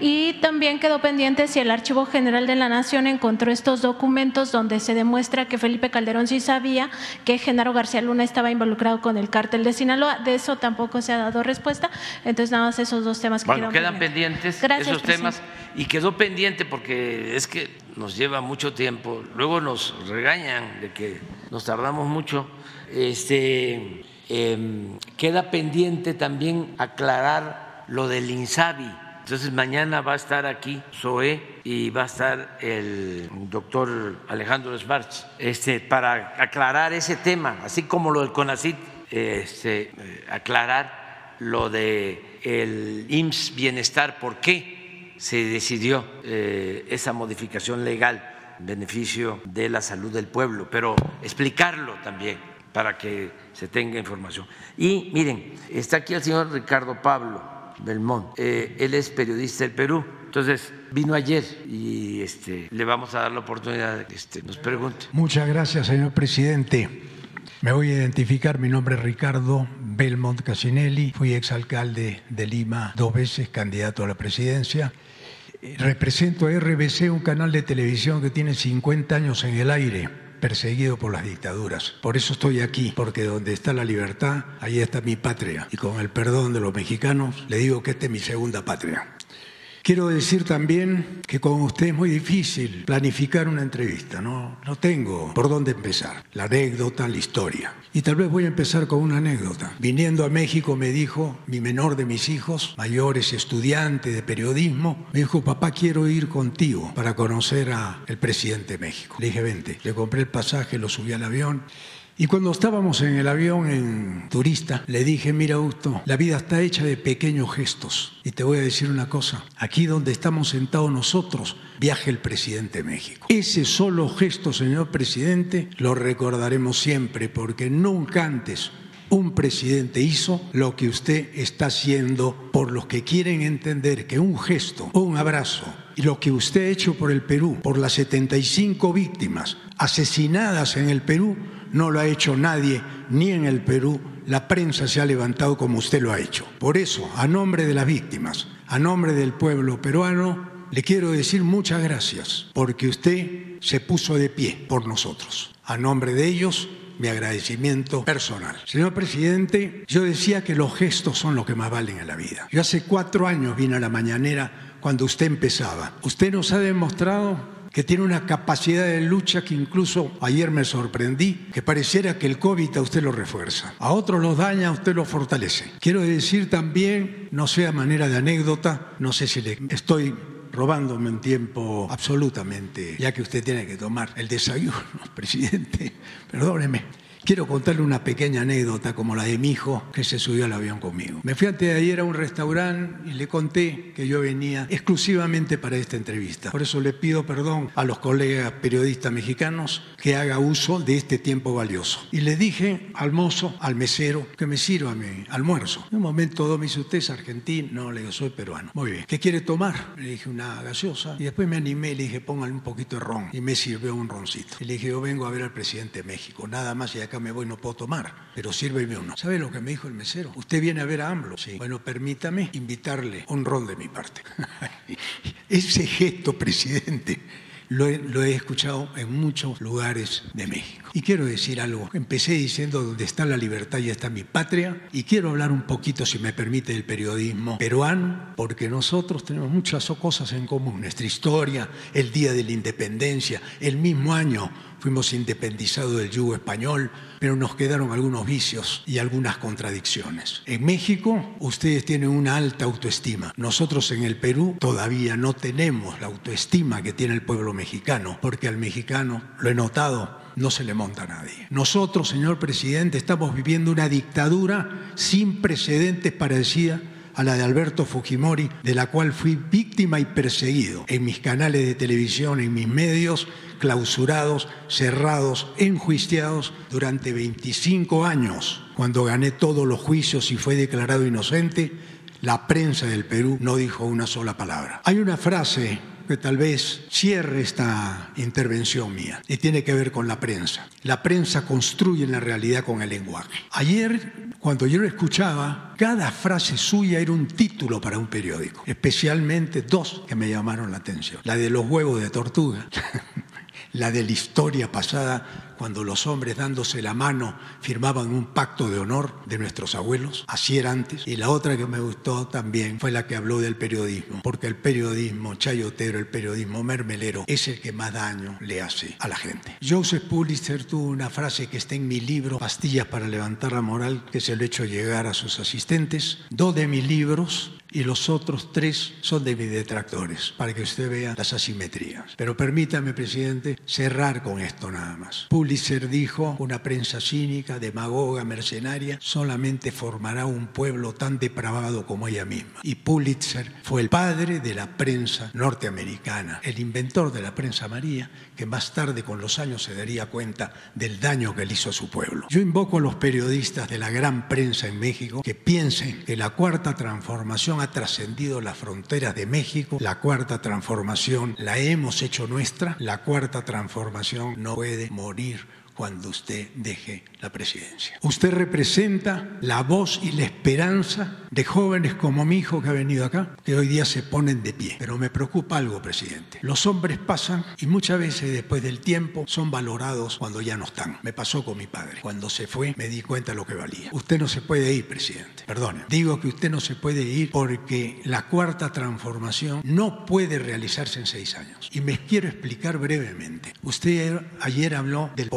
Y también quedó pendiente si el Archivo General de la Nación encontró estos documentos donde se demuestra que Felipe Calderón sí sabía que Genaro García Luna estaba involucrado con el cártel de Sinaloa. De eso tampoco se ha dado respuesta. Entonces, nada más esos dos temas que bueno, quedan pendientes. esos temas. Y quedó pendiente porque es que nos lleva mucho tiempo. Luego nos regañan de que nos tardamos mucho. Este Em, queda pendiente también aclarar lo del INSABI. Entonces mañana va a estar aquí Zoe y va a estar el doctor Alejandro Sbarch este, para aclarar ese tema, así como lo del CONACIT, este, aclarar lo de el IMSS Bienestar, por qué se decidió eh, esa modificación legal en beneficio de la salud del pueblo, pero explicarlo también para que se tenga información. Y miren, está aquí el señor Ricardo Pablo Belmont, eh, él es periodista del Perú, entonces vino ayer y este, le vamos a dar la oportunidad de que este, nos pregunte. Muchas gracias, señor presidente. Me voy a identificar, mi nombre es Ricardo Belmont Casinelli, fui exalcalde de Lima dos veces, candidato a la presidencia. Represento a RBC, un canal de televisión que tiene 50 años en el aire perseguido por las dictaduras. Por eso estoy aquí, porque donde está la libertad, ahí está mi patria. Y con el perdón de los mexicanos, le digo que esta es mi segunda patria. Quiero decir también que con usted es muy difícil planificar una entrevista, no, no tengo por dónde empezar, la anécdota, la historia. Y tal vez voy a empezar con una anécdota. Viniendo a México me dijo mi menor de mis hijos, mayores estudiantes de periodismo, me dijo, papá, quiero ir contigo para conocer al presidente de México. Le dije, vente, le compré el pasaje, lo subí al avión y cuando estábamos en el avión en turista, le dije, mira Augusto, la vida está hecha de pequeños gestos. Y te voy a decir una cosa, aquí donde estamos sentados nosotros, viaja el presidente de México. Ese solo gesto, señor presidente, lo recordaremos siempre, porque nunca antes un presidente hizo lo que usted está haciendo por los que quieren entender que un gesto, un abrazo, lo que usted ha hecho por el Perú, por las 75 víctimas asesinadas en el Perú, no lo ha hecho nadie, ni en el Perú. La prensa se ha levantado como usted lo ha hecho. Por eso, a nombre de las víctimas, a nombre del pueblo peruano, le quiero decir muchas gracias, porque usted se puso de pie por nosotros. A nombre de ellos, mi agradecimiento personal. Señor presidente, yo decía que los gestos son lo que más valen en la vida. Yo hace cuatro años vine a la mañanera cuando usted empezaba. Usted nos ha demostrado que tiene una capacidad de lucha que incluso ayer me sorprendí, que pareciera que el COVID a usted lo refuerza. A otros los daña, a usted lo fortalece. Quiero decir también, no sea manera de anécdota, no sé si le estoy robándome un tiempo absolutamente, ya que usted tiene que tomar el desayuno, (laughs) presidente, perdóneme. Quiero contarle una pequeña anécdota como la de mi hijo que se subió al avión conmigo. Me fui antes de ayer a un restaurante y le conté que yo venía exclusivamente para esta entrevista. Por eso le pido perdón a los colegas periodistas mexicanos que haga uso de este tiempo valioso. Y le dije al mozo, al mesero, que me sirva mi almuerzo. En un momento me dice, ¿usted es argentino? No, le digo, soy peruano. Muy bien. ¿Qué quiere tomar? Le dije una gaseosa. Y después me animé y le dije, póngale un poquito de ron. Y me sirvió un roncito. Y le dije, yo vengo a ver al presidente de México, nada más y acá acá me voy, no puedo tomar, pero sírveme uno. ¿Sabe lo que me dijo el mesero? Usted viene a ver a AMLO. Sí. Bueno, permítame invitarle un rol de mi parte. (laughs) Ese gesto, presidente, lo he, escuchado en muchos lugares de México. Y quiero decir algo. Empecé diciendo donde está la libertad y está mi patria. Y quiero hablar un poquito, si me permite, del periodismo peruano, porque nosotros tenemos muchas cosas en común. Nuestra historia, el Día de la Independencia, el mismo año fuimos independizados del yugo español, pero nos quedaron algunos vicios y algunas contradicciones. En México ustedes tienen una alta autoestima. Nosotros en el Perú todavía no tenemos la autoestima que tiene el pueblo mexicano, porque al mexicano, lo he notado, no se le monta a nadie. Nosotros, señor presidente, estamos viviendo una dictadura sin precedentes parecida a la de Alberto Fujimori, de la cual fui víctima y perseguido en mis canales de televisión, en mis medios, clausurados, cerrados, enjuiciados durante 25 años. Cuando gané todos los juicios y fue declarado inocente, la prensa del Perú no dijo una sola palabra. Hay una frase que tal vez cierre esta intervención mía y tiene que ver con la prensa. La prensa construye la realidad con el lenguaje. Ayer, cuando yo lo escuchaba, cada frase suya era un título para un periódico, especialmente dos que me llamaron la atención. La de los huevos de tortuga (laughs) la de la historia pasada, cuando los hombres dándose la mano firmaban un pacto de honor de nuestros abuelos, así era antes. Y la otra que me gustó también fue la que habló del periodismo, porque el periodismo chayotero, el periodismo mermelero, es el que más daño le hace a la gente. Joseph Pulitzer tuvo una frase que está en mi libro, Pastillas para levantar la moral, que se lo he hecho llegar a sus asistentes. Dos de mis libros y los otros tres son de mis detractores, para que usted vea las asimetrías. Pero permítame, presidente, cerrar con esto nada más. Dijo, una prensa cínica, demagoga, mercenaria, solamente formará un pueblo tan depravado como ella misma. Y Pulitzer fue el padre de la prensa norteamericana, el inventor de la prensa María, que más tarde con los años se daría cuenta del daño que le hizo a su pueblo. Yo invoco a los periodistas de la gran prensa en México que piensen que la cuarta transformación ha trascendido las fronteras de México. La cuarta transformación la hemos hecho nuestra. La cuarta transformación no puede morir cuando usted deje la presidencia. Usted representa la voz y la esperanza de jóvenes como mi hijo que ha venido acá, que hoy día se ponen de pie. Pero me preocupa algo, presidente. Los hombres pasan y muchas veces después del tiempo son valorados cuando ya no están. Me pasó con mi padre. Cuando se fue me di cuenta de lo que valía. Usted no se puede ir, presidente. Perdone. Digo que usted no se puede ir porque la cuarta transformación no puede realizarse en seis años. Y me quiero explicar brevemente. Usted ayer habló del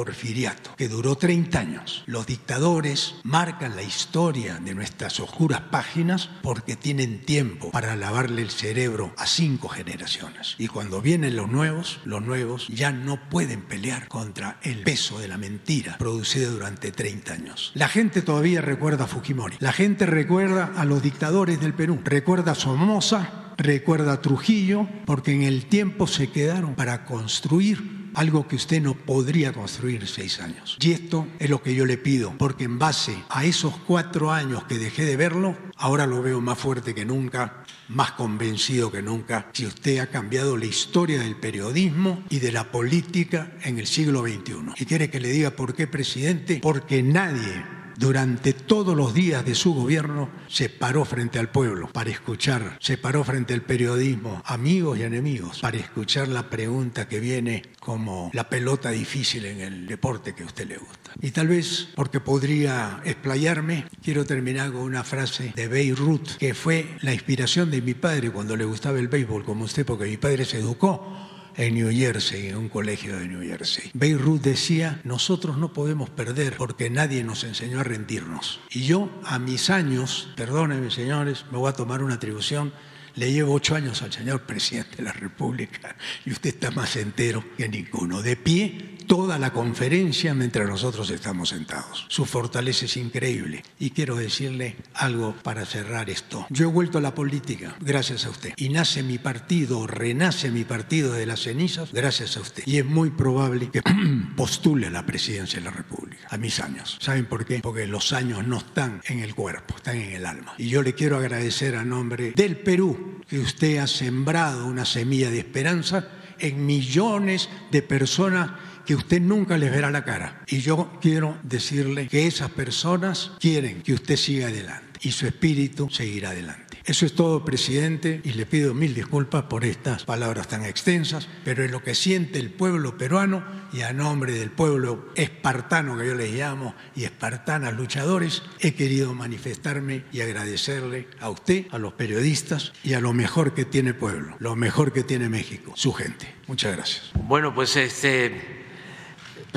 que duró 30 años. Los dictadores marcan la historia de nuestras oscuras páginas porque tienen tiempo para lavarle el cerebro a cinco generaciones. Y cuando vienen los nuevos, los nuevos ya no pueden pelear contra el peso de la mentira producida durante 30 años. La gente todavía recuerda a Fujimori. La gente recuerda a los dictadores del Perú. Recuerda a Somoza, recuerda a Trujillo, porque en el tiempo se quedaron para construir algo que usted no podría construir en seis años. Y esto es lo que yo le pido, porque en base a esos cuatro años que dejé de verlo, ahora lo veo más fuerte que nunca, más convencido que nunca, si usted ha cambiado la historia del periodismo y de la política en el siglo XXI. ¿Y quiere que le diga por qué, presidente? Porque nadie durante todos los días de su gobierno se paró frente al pueblo para escuchar, se paró frente al periodismo, amigos y enemigos, para escuchar la pregunta que viene como la pelota difícil en el deporte que a usted le gusta. Y tal vez, porque podría explayarme, quiero terminar con una frase de Beirut, que fue la inspiración de mi padre cuando le gustaba el béisbol, como usted, porque mi padre se educó en New Jersey, en un colegio de New Jersey. Beirut decía, nosotros no podemos perder porque nadie nos enseñó a rendirnos. Y yo, a mis años, perdónenme señores, me voy a tomar una atribución, le llevo ocho años al señor presidente de la República y usted está más entero que ninguno. De pie, toda la conferencia mientras nosotros estamos sentados. Su fortaleza es increíble. Y quiero decirle algo para cerrar esto. Yo he vuelto a la política gracias a usted. Y nace mi partido, renace mi partido de las cenizas gracias a usted. Y es muy probable que (clears throat) postule a la presidencia de la República a mis años. ¿Saben por qué? Porque los años no están en el cuerpo, están en el alma. Y yo le quiero agradecer a nombre del Perú que usted ha sembrado una semilla de esperanza en millones de personas que usted nunca les verá la cara. Y yo quiero decirle que esas personas quieren que usted siga adelante y su espíritu seguirá adelante. Eso es todo, presidente, y le pido mil disculpas por estas palabras tan extensas, pero es lo que siente el pueblo peruano y a nombre del pueblo espartano que yo les llamo y espartanas luchadores, he querido manifestarme y agradecerle a usted, a los periodistas y a lo mejor que tiene pueblo, lo mejor que tiene México, su gente. Muchas gracias. Bueno, pues este,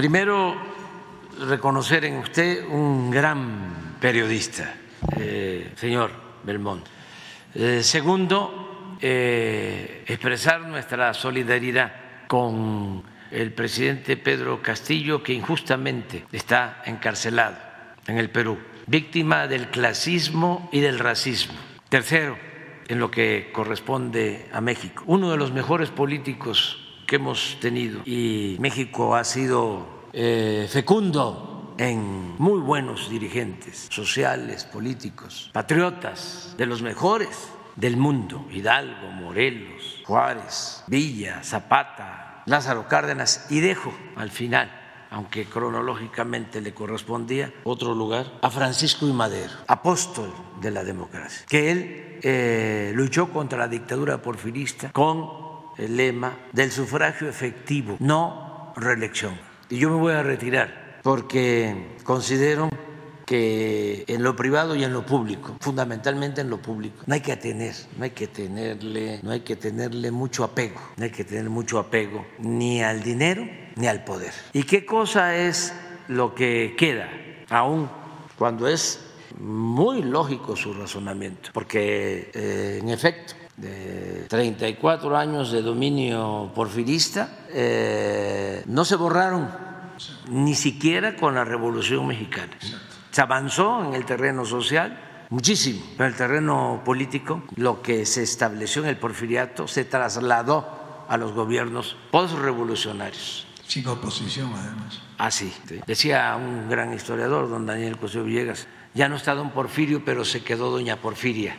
primero reconocer en usted un gran periodista, eh, señor Belmont. Eh, segundo, eh, expresar nuestra solidaridad con el presidente Pedro Castillo, que injustamente está encarcelado en el Perú, víctima del clasismo y del racismo. Tercero, en lo que corresponde a México, uno de los mejores políticos que hemos tenido. Y México ha sido eh, fecundo en muy buenos dirigentes sociales, políticos, patriotas, de los mejores del mundo, Hidalgo, Morelos, Juárez, Villa, Zapata, Lázaro Cárdenas, y dejo al final aunque cronológicamente le correspondía otro lugar, a Francisco y Madero, apóstol de la democracia, que él eh, luchó contra la dictadura porfirista con el lema del sufragio efectivo, no reelección. Y yo me voy a retirar porque considero que en lo privado y en lo público, fundamentalmente en lo público, no hay que tener, no hay que tenerle, no hay que tenerle mucho apego, no hay que tener mucho apego ni al dinero ni al poder. ¿Y qué cosa es lo que queda aún cuando es muy lógico su razonamiento? Porque eh, en efecto, de 34 años de dominio porfirista, eh, no se borraron ni siquiera con la Revolución Mexicana. Se avanzó en el terreno social muchísimo, en el terreno político lo que se estableció en el porfiriato se trasladó a los gobiernos postrevolucionarios. Sin oposición, además. Así. Ah, Decía un gran historiador, don Daniel Cosío Villegas, ya no está don Porfirio, pero se quedó doña Porfiria,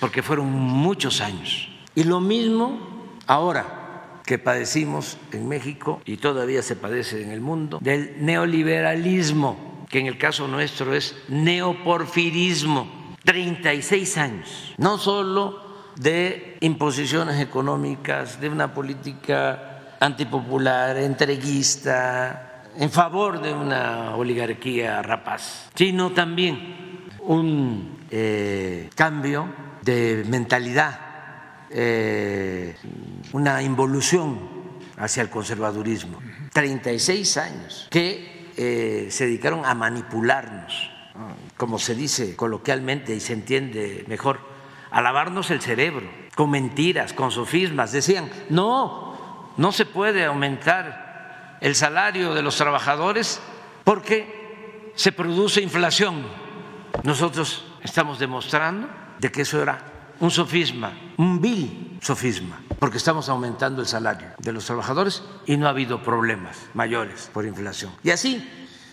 porque fueron muchos años. Y lo mismo ahora que padecimos en México y todavía se padece en el mundo del neoliberalismo que en el caso nuestro es neoporfirismo, 36 años, no solo de imposiciones económicas, de una política antipopular, entreguista, en favor de una oligarquía rapaz, sino también un eh, cambio de mentalidad, eh, una involución hacia el conservadurismo. 36 años que eh, se dedicaron a manipularnos, como se dice coloquialmente y se entiende mejor, a lavarnos el cerebro con mentiras, con sofismas. Decían, no, no se puede aumentar el salario de los trabajadores porque se produce inflación. Nosotros estamos demostrando de que eso era un sofisma, un vil sofisma, porque estamos aumentando el salario de los trabajadores y no ha habido problemas mayores por inflación. Y así,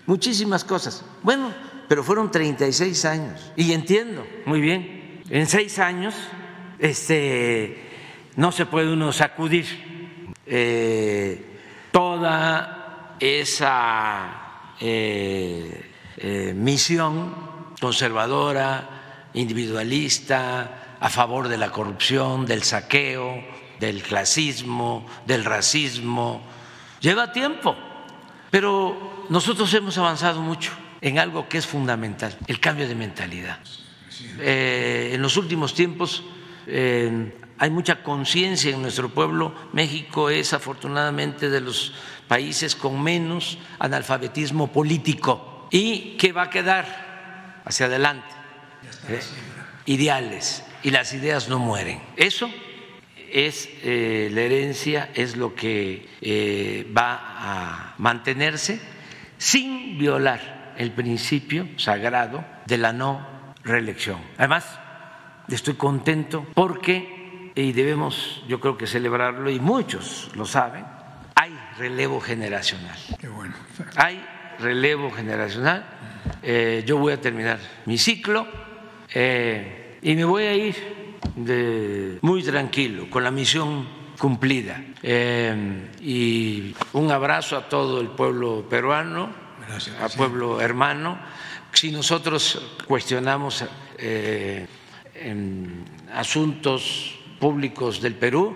muchísimas cosas. Bueno, pero fueron 36 años. Y entiendo, muy bien, en seis años este, no se puede uno sacudir eh, toda esa eh, eh, misión conservadora, individualista, a favor de la corrupción, del saqueo, del clasismo, del racismo. Lleva tiempo, pero nosotros hemos avanzado mucho en algo que es fundamental, el cambio de mentalidad. Eh, en los últimos tiempos eh, hay mucha conciencia en nuestro pueblo. México es afortunadamente de los países con menos analfabetismo político y que va a quedar hacia adelante. Ideales y las ideas no mueren. Eso es eh, la herencia, es lo que eh, va a mantenerse sin violar el principio sagrado de la no reelección. Además, estoy contento porque, y debemos yo creo que celebrarlo, y muchos lo saben, hay relevo generacional. Qué bueno. Hay relevo generacional. Eh, yo voy a terminar mi ciclo. Y me voy a ir de, muy tranquilo, con la misión cumplida. Eh, y un abrazo a todo el pueblo peruano, al pueblo hermano. Si nosotros cuestionamos eh, en asuntos públicos del Perú,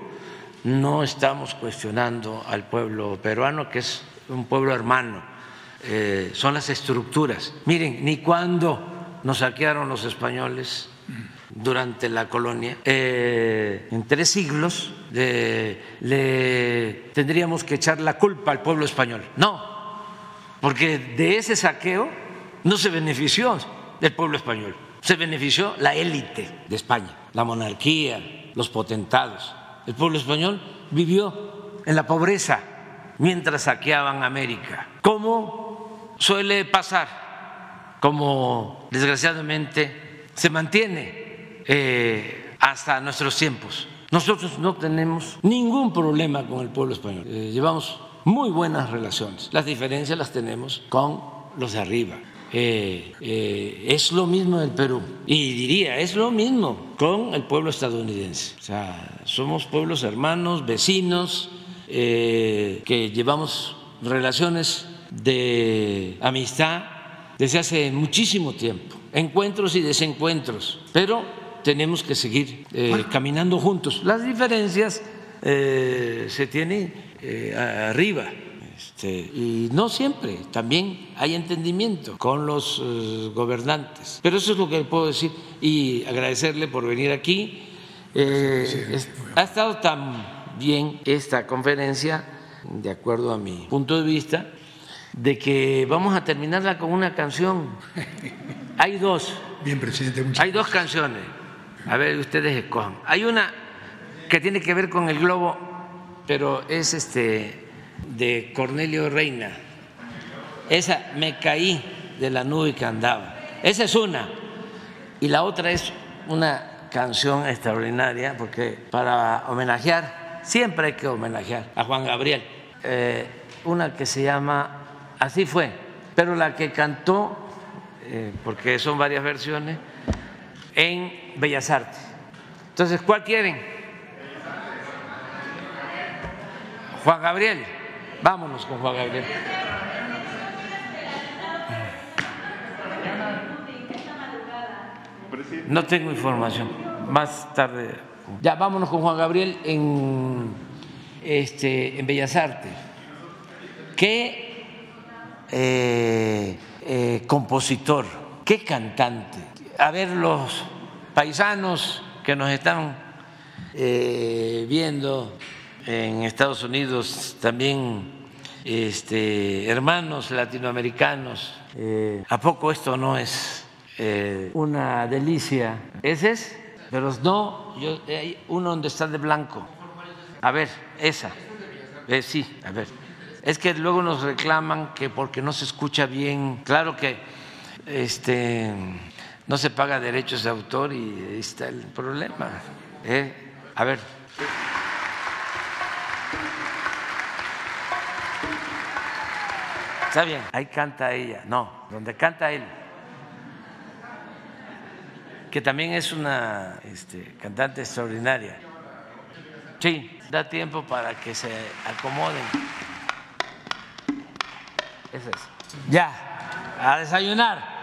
no estamos cuestionando al pueblo peruano, que es un pueblo hermano, eh, son las estructuras. Miren, ni cuando nos saquearon los españoles durante la colonia, eh, en tres siglos le tendríamos que echar la culpa al pueblo español. No, porque de ese saqueo no se benefició el pueblo español, se benefició la élite de España, la monarquía, los potentados. El pueblo español vivió en la pobreza mientras saqueaban América. ¿Cómo suele pasar? Como desgraciadamente se mantiene eh, hasta nuestros tiempos. Nosotros no tenemos ningún problema con el pueblo español. Eh, llevamos muy buenas relaciones. Las diferencias las tenemos con los de arriba. Eh, es lo mismo en el Perú. Y diría, es lo mismo con el pueblo estadounidense. O sea, somos pueblos hermanos, vecinos, que llevamos relaciones de amistad desde hace muchísimo tiempo, encuentros y desencuentros, pero tenemos que seguir caminando juntos. Las diferencias se tienen arriba este, y no siempre, también hay entendimiento con los eh, gobernantes. Pero eso es lo que puedo decir y agradecerle por venir aquí. Eh, ha estado tan bien esta conferencia, de acuerdo a mi punto de vista, de que vamos a terminarla con una canción. Hay dos. Bien, presidente. Hay dos canciones. A ver, ustedes escojan. Hay una que tiene que ver con el globo, pero es este de Cornelio Reina. Esa me caí de la nube que andaba. Esa es una. Y la otra es una canción extraordinaria, porque para homenajear, siempre hay que homenajear a Juan Gabriel. Eh, una que se llama Así fue, pero la que cantó, eh, porque son varias versiones, en Bellas Artes. Entonces, ¿cuál quieren? Juan Gabriel. Vámonos con Juan Gabriel. No tengo información. Más tarde. Ya, vámonos con Juan Gabriel en, este, en Bellas Artes. Qué eh, eh, compositor, qué cantante. A ver, los paisanos que nos están eh, viendo en Estados Unidos también este, hermanos latinoamericanos. ¿A poco esto no es una delicia? ¿Ese es? Pero no, yo, hay uno donde está de blanco. A ver, esa. Sí, a ver. Es que luego nos reclaman que porque no se escucha bien. Claro que este, no se paga derechos de autor y ahí está el problema. A ver. Está bien, ahí canta ella. No, donde canta él. Que también es una este, cantante extraordinaria. Sí, da tiempo para que se acomoden. Es. Ya, a desayunar.